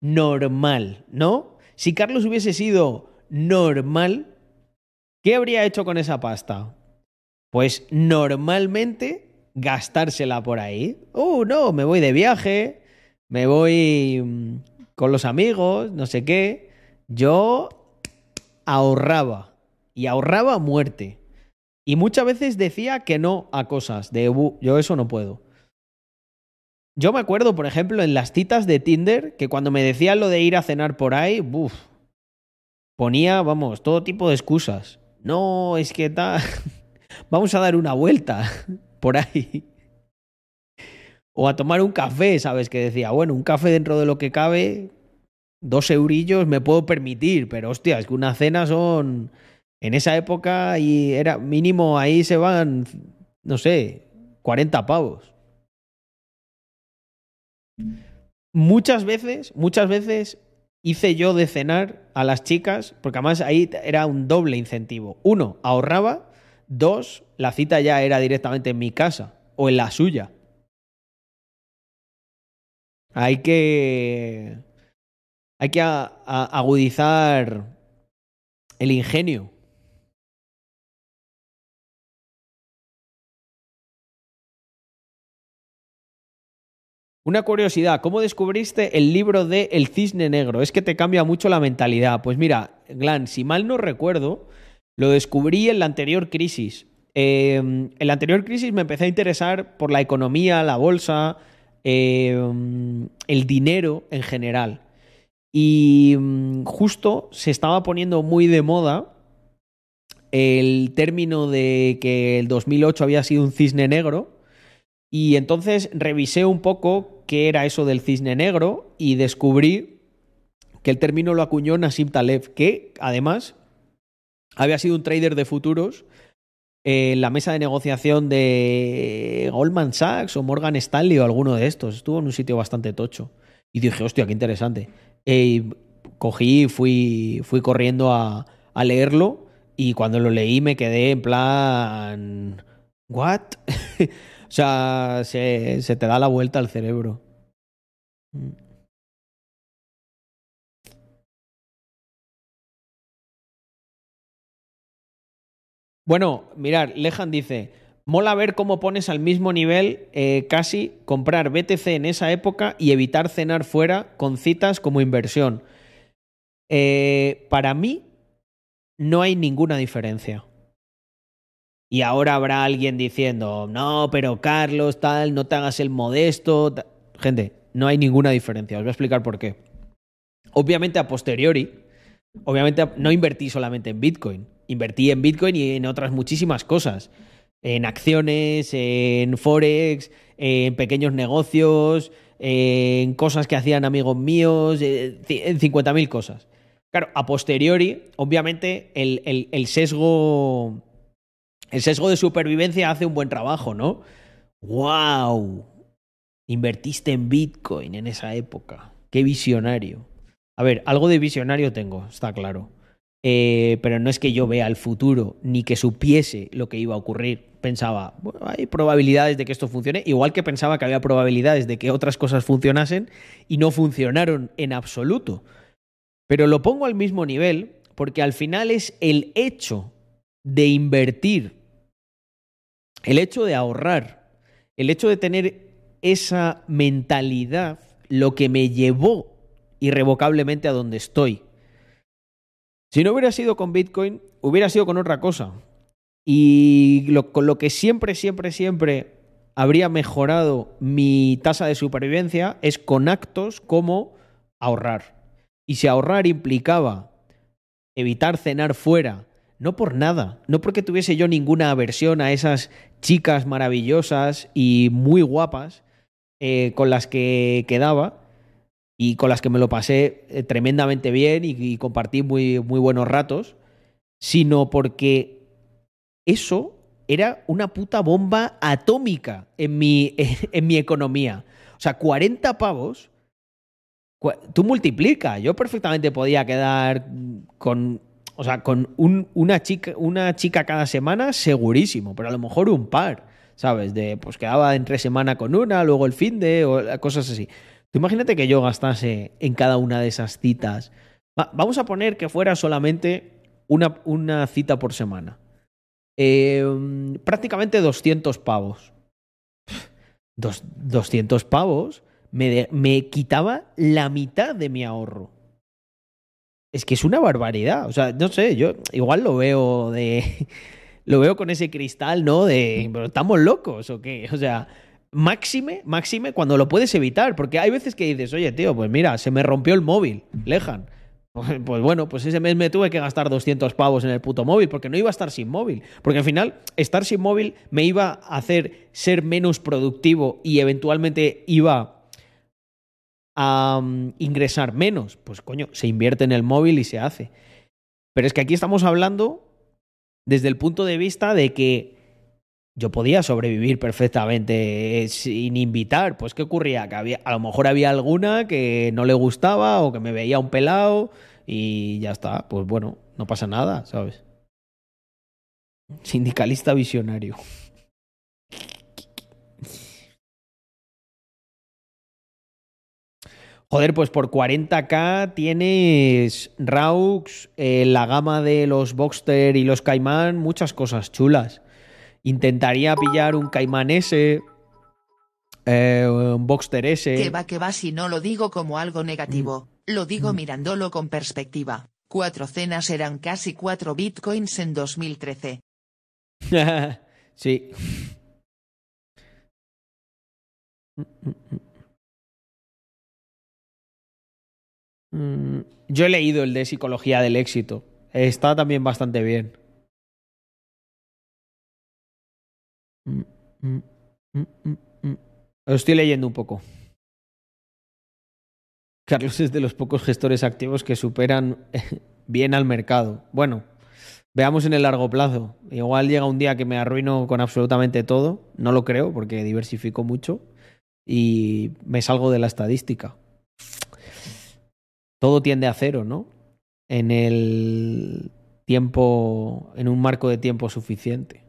normal, ¿no? Si Carlos hubiese sido normal, ¿qué habría hecho con esa pasta? Pues normalmente gastársela por ahí. Oh, no, me voy de viaje, me voy mm, con los amigos, no sé qué. Yo ahorraba. Y ahorraba muerte. Y muchas veces decía que no a cosas. De, "Bu, yo eso no puedo. Yo me acuerdo, por ejemplo, en las citas de Tinder, que cuando me decían lo de ir a cenar por ahí, buf, ponía, vamos, todo tipo de excusas. No, es que tal. [laughs] Vamos a dar una vuelta por ahí. O a tomar un café, ¿sabes? Que decía, bueno, un café dentro de lo que cabe, dos eurillos me puedo permitir, pero hostia, es que una cena son. En esa época y era mínimo ahí se van, no sé, 40 pavos. Muchas veces, muchas veces hice yo de cenar a las chicas, porque además ahí era un doble incentivo. Uno, ahorraba. Dos, la cita ya era directamente en mi casa o en la suya. Hay que. Hay que agudizar el ingenio. Una curiosidad, ¿cómo descubriste el libro de El Cisne Negro? Es que te cambia mucho la mentalidad. Pues mira, Glan, si mal no recuerdo, lo descubrí en la anterior crisis. Eh, en la anterior crisis me empecé a interesar por la economía, la bolsa, eh, el dinero en general. Y mm, justo se estaba poniendo muy de moda el término de que el 2008 había sido un cisne negro. Y entonces revisé un poco qué era eso del cisne negro y descubrí que el término lo acuñó Nassim Taleb, que además había sido un trader de futuros en la mesa de negociación de Goldman Sachs o Morgan Stanley o alguno de estos. Estuvo en un sitio bastante tocho. Y dije, hostia, qué interesante. Eh, cogí, fui, fui corriendo a, leerlo y cuando lo leí me quedé en plan... ¿What? [laughs] o sea, se, se te da la vuelta al cerebro. Bueno, mirar, Lejan dice, mola ver cómo pones al mismo nivel eh, casi comprar BTC en esa época y evitar cenar fuera con citas como inversión. Eh, para mí no hay ninguna diferencia. Y ahora habrá alguien diciendo, no, pero Carlos, tal, no te hagas el modesto. ta-". Gente, no hay ninguna diferencia. Os voy a explicar por qué. Obviamente a posteriori, obviamente no invertí solamente en Bitcoin. Invertí en Bitcoin y en otras muchísimas cosas. En acciones, en Forex, en pequeños negocios, en cosas que hacían amigos míos, eh, en 50.000 cosas. Claro, a posteriori, obviamente, el, el- el sesgo. El sesgo de supervivencia hace un buen trabajo, ¿no? ¡Wow! Invertiste en Bitcoin en esa época. ¡Qué visionario! A ver, algo de visionario tengo, está claro. Eh, pero no es que yo vea el futuro ni que supiese lo que iba a ocurrir. Pensaba, bueno, hay probabilidades de que esto funcione, igual que pensaba que había probabilidades de que otras cosas funcionasen y no funcionaron en absoluto. Pero lo pongo al mismo nivel porque al final es el hecho de invertir, el hecho de ahorrar, el hecho de tener esa mentalidad lo que me llevó irrevocablemente a donde estoy. Si no hubiera sido con Bitcoin, hubiera sido con otra cosa. Y lo, con lo que siempre, siempre, siempre habría mejorado mi tasa de supervivencia es con actos como ahorrar. Y si ahorrar implicaba evitar cenar fuera, no por nada, no porque tuviese yo ninguna aversión a esas chicas maravillosas y muy guapas eh, con las que quedaba y con las que me lo pasé eh, tremendamente bien y, compartí muy, muy buenos ratos, sino porque eso era una puta bomba atómica en mi, [laughs] en mi economía. O sea, 40 pavos, tú multiplica. Yo perfectamente podía quedar con, o sea, con un- una, chica, una chica cada semana, segurísimo, pero a lo mejor un par, ¿sabes? De, pues quedaba entre semana con una, luego el fin de, o cosas así. Imagínate que yo gastase en cada una de esas citas. Va- vamos a poner que fuera solamente una, una cita por semana. Eh, prácticamente 200 pavos. Dos- 200 pavos me, me quitaba la mitad de mi ahorro. es que es una barbaridad. O sea, no sé, yo igual lo veo de. [laughs] Lo veo con ese cristal, ¿no? De. ¿Pero estamos locos o qué? O sea, máxime, máxime cuando lo puedes evitar. Porque hay veces que dices, oye, tío, pues mira, se me rompió el móvil, lejan. Pues bueno, pues ese mes me tuve que gastar 200 pavos en el puto móvil porque no iba a estar sin móvil. Porque al final, estar sin móvil me iba a hacer ser menos productivo y eventualmente iba a um, ingresar menos. Pues coño, se invierte en el móvil y se hace. Pero es que aquí estamos hablando desde el punto de vista de que yo podía sobrevivir perfectamente sin invitar. Pues, ¿qué ocurría? Que había, a lo mejor había alguna que no le gustaba o que me veía un pelado y ya está. Pues bueno, no pasa nada, ¿sabes? Sindicalista visionario. Joder, pues por 40k tienes Raux, eh, la gama de los Boxster y los Caimán, muchas cosas chulas. Intentaría pillar un Caimán S, eh, un Boxster S. Que va, que va, si no lo digo como algo negativo, lo digo mirándolo con perspectiva. Cuatro cenas eran casi cuatro bitcoins en 2013. [laughs] sí. Mm, Yo he leído el de psicología del éxito. Está también bastante bien. Lo estoy leyendo un poco. [laughs] Carlos es de los pocos gestores activos que superan [laughs] bien al mercado. Bueno, veamos en el largo plazo. Igual llega un día que me arruino con absolutamente todo. No lo creo porque diversifico mucho y me salgo de la estadística. Todo tiende a cero, ¿no? En el tiempo, en un marco de tiempo suficiente.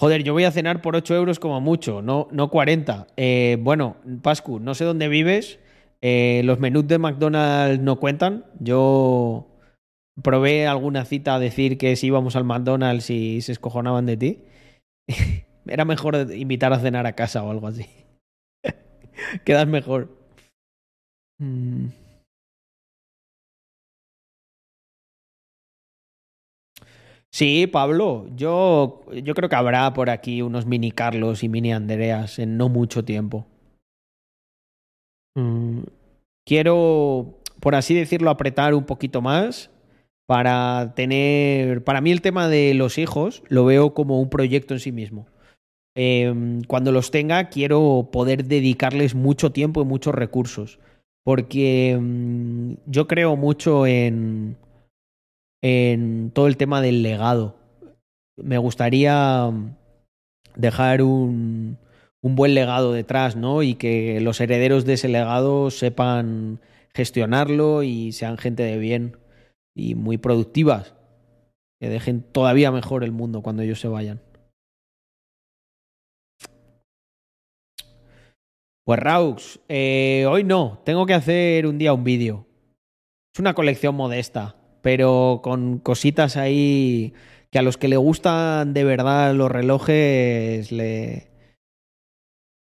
Joder, yo voy a cenar por 8 euros como mucho, no, no 40. Eh, bueno, Pascu, no sé dónde vives. eh, los menús de McDonald's no cuentan. Yo probé alguna cita a decir que si íbamos al McDonald's y se escojonaban de ti. [laughs] Era mejor invitar a cenar a casa o algo así. [laughs] Quedas mejor. Mm. Sí, Pablo, yo, yo creo que habrá por aquí unos mini Carlos y mini Andreas en no mucho tiempo. Mm, Quiero, por así decirlo, apretar un poquito más para tener... Para mí el tema de los hijos lo veo como un proyecto en sí mismo. Eh, cuando los tenga quiero poder dedicarles mucho tiempo y muchos recursos. Porque mm, yo creo mucho en en todo el tema del legado. Me gustaría dejar un, un buen legado detrás, ¿no? Y que los herederos de ese legado sepan gestionarlo y sean gente de bien y muy productivas. Que dejen todavía mejor el mundo cuando ellos se vayan. Pues Raux, eh, hoy no, tengo que hacer un día un vídeo. Es una colección modesta pero con cositas ahí que a los que le gustan de verdad los relojes le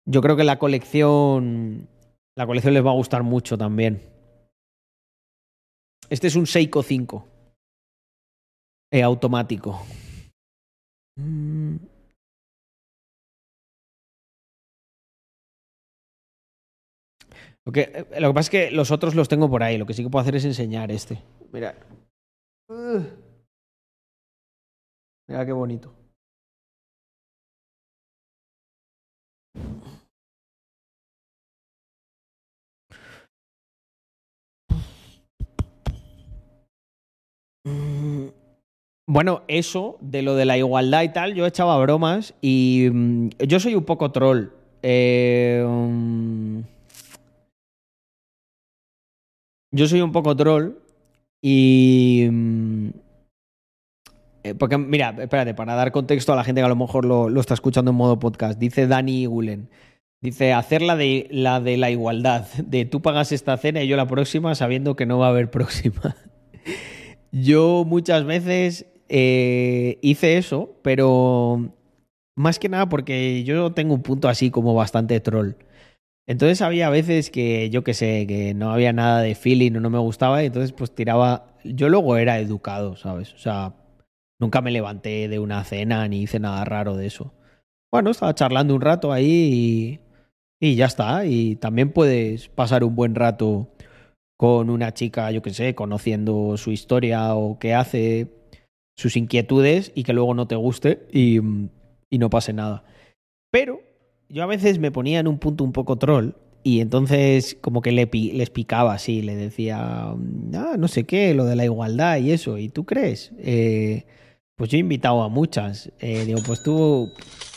yo creo que la colección la colección les va a gustar mucho también. Este es un Seiko 5 eh, automático. Mm. Lo que, lo que pasa es que los otros los tengo por ahí. Lo que sí que puedo hacer es enseñar este. Mira. Mira qué bonito. Bueno, eso de lo de la igualdad y tal, yo echaba bromas y mm, yo soy un poco troll. Eh, mm, yo soy un poco troll y... mm, eh, Porque, mira, espérate, para dar contexto a la gente que a lo mejor lo, está escuchando en modo podcast, dice Dani Gulen. Dice, hacer la de, la de la igualdad, de tú pagas esta cena y yo la próxima sabiendo que no va a haber próxima. [laughs] Yo muchas veces eh, hice eso, pero más que nada porque yo tengo un punto así como bastante troll. Entonces había veces que yo que sé, que no había nada de feeling o no me gustaba y entonces pues tiraba... Yo luego era educado, ¿sabes? O sea, nunca me levanté de una cena ni hice nada raro de eso. Bueno, estaba charlando un rato ahí y, ya está. Y también puedes pasar un buen rato con una chica, yo que sé, conociendo su historia o qué hace, sus inquietudes y que luego no te guste y no pase nada. Pero yo a veces me ponía en un punto un poco troll y entonces como que le les picaba así, le decía, ah, no sé qué, lo de la igualdad y eso, ¿y tú crees? Eh, pues yo he invitado a muchas. Eh, digo, pues tú,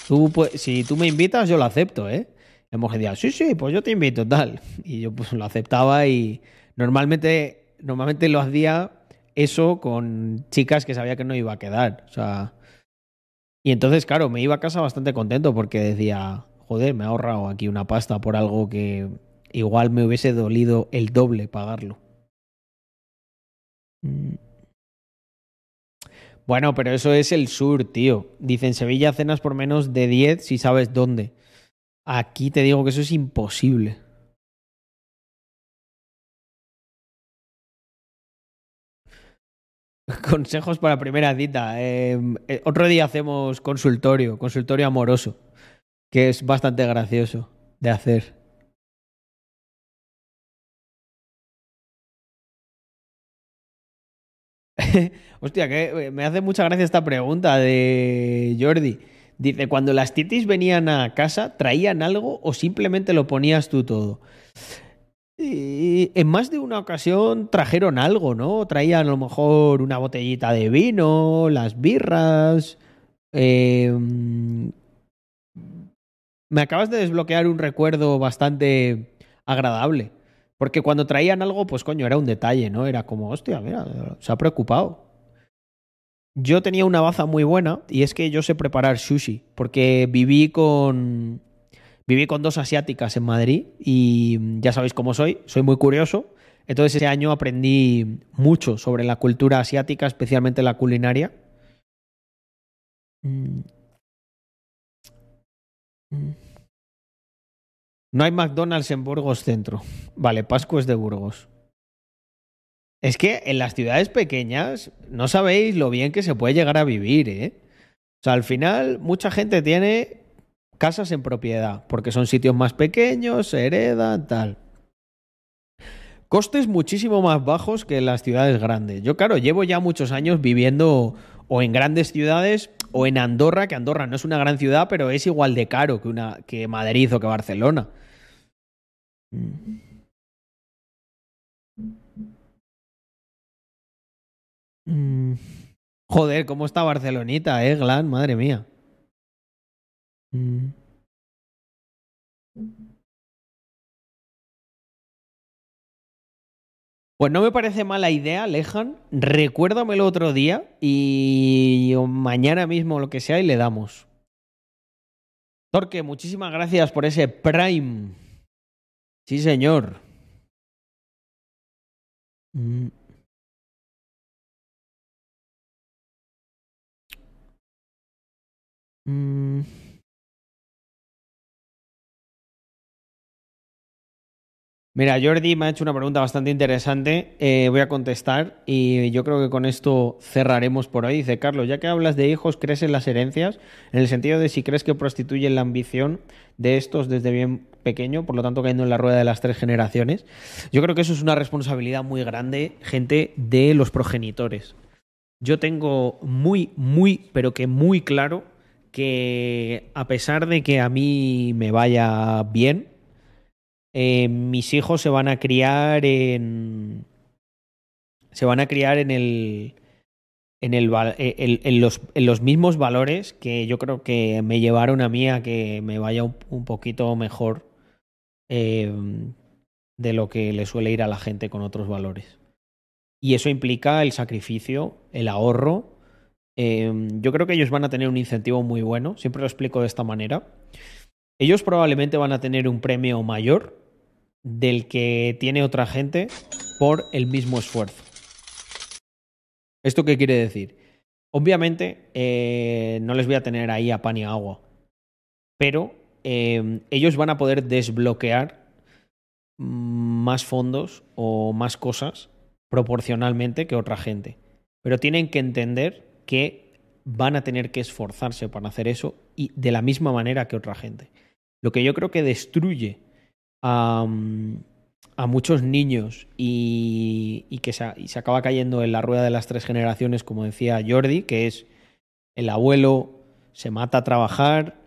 tú pues, si tú me invitas, yo lo acepto, ¿eh? La mujer decía, sí, sí, pues yo te invito, tal. [laughs] Y yo pues lo aceptaba y normalmente, normalmente lo hacía eso con chicas que sabía que no iba a quedar. O sea. Y entonces, claro, me iba a casa bastante contento porque decía, joder, me he ahorrado aquí una pasta por algo que igual me hubiese dolido el doble pagarlo. Mm. Bueno, pero eso es el sur, tío. Dicen Sevilla cenas por menos de 10 si sabes dónde. Aquí te digo que eso es imposible. [laughs] Consejos para primera cita. Eh, eh, otro día hacemos consultorio, consultorio amoroso que es bastante gracioso de hacer. [laughs] Hostia, que eh, me hace mucha gracia esta pregunta de Jordi. Dice, cuando las titis venían a casa, ¿traían algo o simplemente lo ponías tú todo? Y en más de una ocasión trajeron algo, ¿no? Traían a lo mejor una botellita de vino, las birras, eh, me acabas de desbloquear un recuerdo bastante agradable. Porque cuando traían algo, pues coño, era un detalle, ¿no? Era como, hostia, mira, se ha preocupado. Yo tenía una baza muy buena y es que yo sé preparar sushi, porque viví con viví con dos asiáticas en Madrid y ya sabéis cómo soy, soy muy curioso. Entonces ese año aprendí mucho sobre la cultura asiática, especialmente la culinaria. Mm. Mm. No hay McDonald's en Burgos Centro. Vale, Pascu es de Burgos. Es que en las ciudades pequeñas no sabéis lo bien que se puede llegar a vivir, ¿eh? O sea, al final mucha gente tiene casas en propiedad, porque son sitios más pequeños, se heredan, tal. Costes muchísimo más bajos que en las ciudades grandes. Yo, claro, llevo ya muchos años viviendo o en grandes ciudades o en Andorra, que Andorra no es una gran ciudad, pero es igual de caro que, una, que Madrid o que Barcelona. Mm. Joder, ¿cómo está Barcelonita, eh, Glan? Madre mía. Mm. Pues no me parece mala idea, Lejan. Recuérdamelo otro día y mañana mismo lo que sea y le damos. Torque, muchísimas gracias por ese Prime. Sí, señor. Mm. Mm. Mira, Jordi me ha hecho una pregunta bastante interesante. Eh, voy a contestar y yo creo que con esto cerraremos por hoy. Dice Carlos, ya que hablas de hijos, ¿crees en las herencias? En el sentido de si crees que prostituyen la ambición de estos desde bien pequeño, por lo tanto cayendo en la rueda de las tres generaciones. Yo creo que eso es una responsabilidad muy grande, gente, de los progenitores. Yo tengo muy, muy, pero que muy claro que a pesar de que a mí me vaya bien, eh, mis hijos se van a criar en. Se van a criar en el. En, el, eh, en, los, en los mismos valores que yo creo que me llevaron a mí a que me vaya un, poquito mejor eh, de lo que le suele ir a la gente con otros valores. Y eso implica el sacrificio, el ahorro. yo creo que ellos van a tener un incentivo muy bueno, siempre lo explico de esta manera. Ellos probablemente van a tener un premio mayor del que tiene otra gente por el mismo esfuerzo. ¿Esto qué quiere decir? Obviamente eh, no les voy a tener ahí a pan y agua, pero eh, ellos van a poder desbloquear más fondos o más cosas proporcionalmente que otra gente. Pero tienen que entender que van a tener que esforzarse para hacer eso y de la misma manera que otra gente. Lo que yo creo que destruye a, muchos niños y, y que se, y se acaba cayendo en la rueda de las tres generaciones, como decía Jordi, que es el abuelo se mata a trabajar,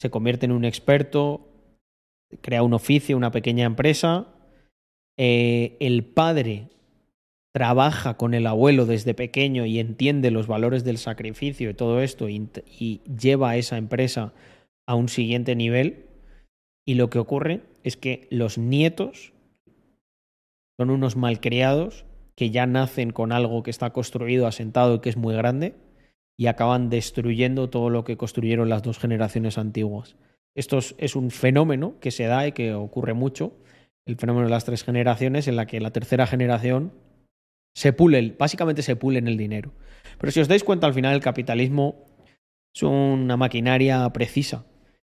se convierte en un experto, crea un oficio, una pequeña empresa. Eh, el padre trabaja con el abuelo desde pequeño y entiende los valores del sacrificio y todo esto y, y lleva a esa empresa a un siguiente nivel. Y lo que ocurre es que los nietos son unos malcriados que ya nacen con algo que está construido, asentado y que es muy grande y acaban destruyendo todo lo que construyeron las dos generaciones antiguas. Esto es, un fenómeno que se da y que ocurre mucho, el fenómeno de las tres generaciones, en la que la tercera generación se pule, básicamente se pule en el dinero. Pero si os dais cuenta, al final el capitalismo es una maquinaria precisa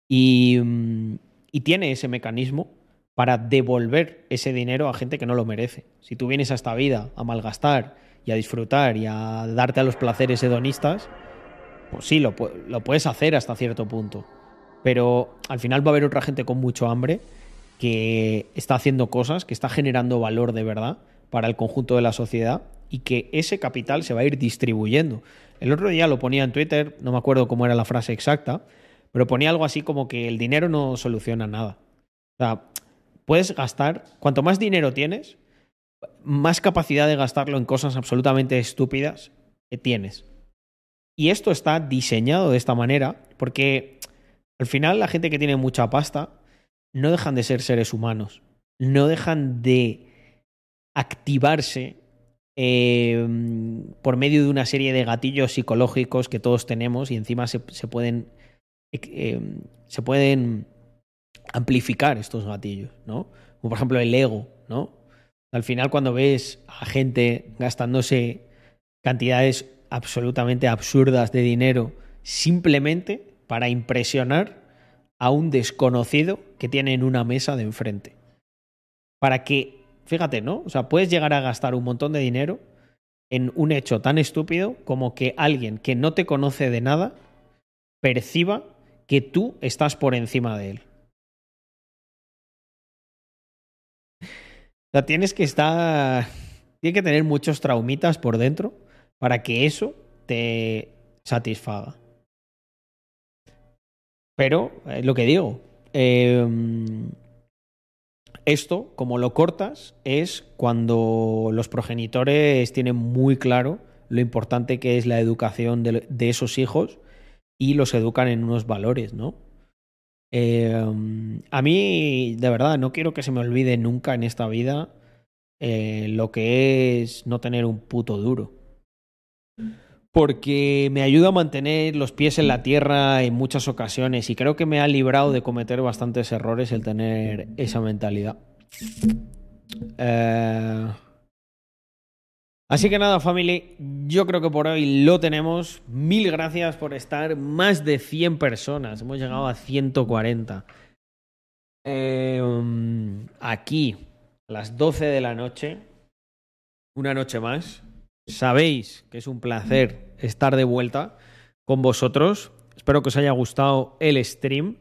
y, mm, y tiene ese mecanismo para devolver ese dinero a gente que no lo merece. Si tú vienes a esta vida a malgastar y a disfrutar y a darte a los placeres hedonistas, pues sí, lo, lo puedes hacer hasta cierto punto. Pero al final va a haber otra gente con mucho hambre que está haciendo cosas, que está generando valor de verdad para el conjunto de la sociedad y que ese capital se va a ir distribuyendo. El otro día lo ponía en Twitter, no me acuerdo cómo era la frase exacta, pero ponía algo así como que el dinero no soluciona nada. O sea, puedes gastar, cuanto más dinero tienes, más capacidad de gastarlo en cosas absolutamente estúpidas que tienes. Y esto está diseñado de esta manera porque al final la gente que tiene mucha pasta no dejan de ser seres humanos, no dejan de activarse eh, por medio de una serie de gatillos psicológicos que todos tenemos y encima se, pueden eh, se pueden amplificar estos gatillos, ¿no? Como por ejemplo el ego, ¿no? Al final, cuando ves a gente gastándose cantidades absolutamente absurdas de dinero simplemente para impresionar a un desconocido que tiene en una mesa de enfrente. Para que, fíjate, ¿no? O sea, puedes llegar a gastar un montón de dinero en un hecho tan estúpido como que alguien que no te conoce de nada perciba que tú estás por encima de él. Sea, tienes que estar. Tienes que tener muchos traumitas por dentro para que eso te satisfaga. Pero, es lo que digo. Eh, esto, como lo cortas, es cuando los progenitores tienen muy claro lo importante que es la educación de, de esos hijos y los educan en unos valores, ¿no? Eh, a mí, de verdad, no quiero que se me olvide nunca en esta vida eh, lo que es no tener un puto duro. Porque me ayuda a mantener los pies en la tierra en muchas ocasiones y creo que me ha librado de cometer bastantes errores el tener esa mentalidad. Eh... Así que nada, family, yo creo que por hoy lo tenemos. Mil gracias por estar. Más de 100 personas. Hemos llegado a 140. Eh, um, aquí, las 12 de la noche. Una noche más. Sabéis que es un placer estar de vuelta con vosotros. Espero que os haya gustado el stream.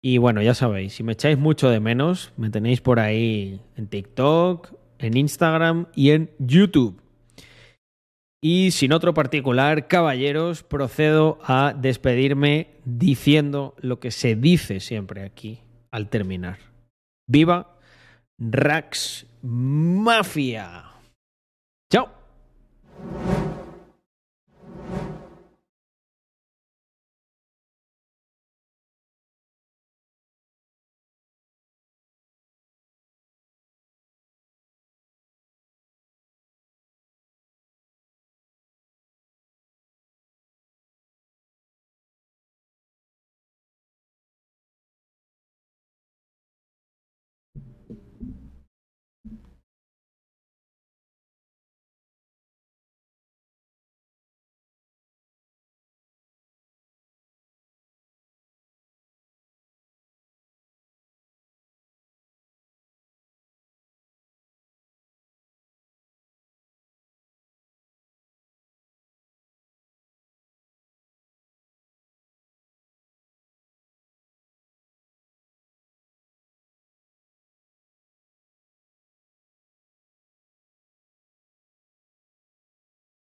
Y bueno, ya sabéis, si me echáis mucho de menos, me tenéis por ahí en TikTok, en Instagram y en YouTube. Y sin otro particular, caballeros, procedo a despedirme diciendo lo que se dice siempre aquí al terminar. ¡Viva Rax Mafia! ¡Chao!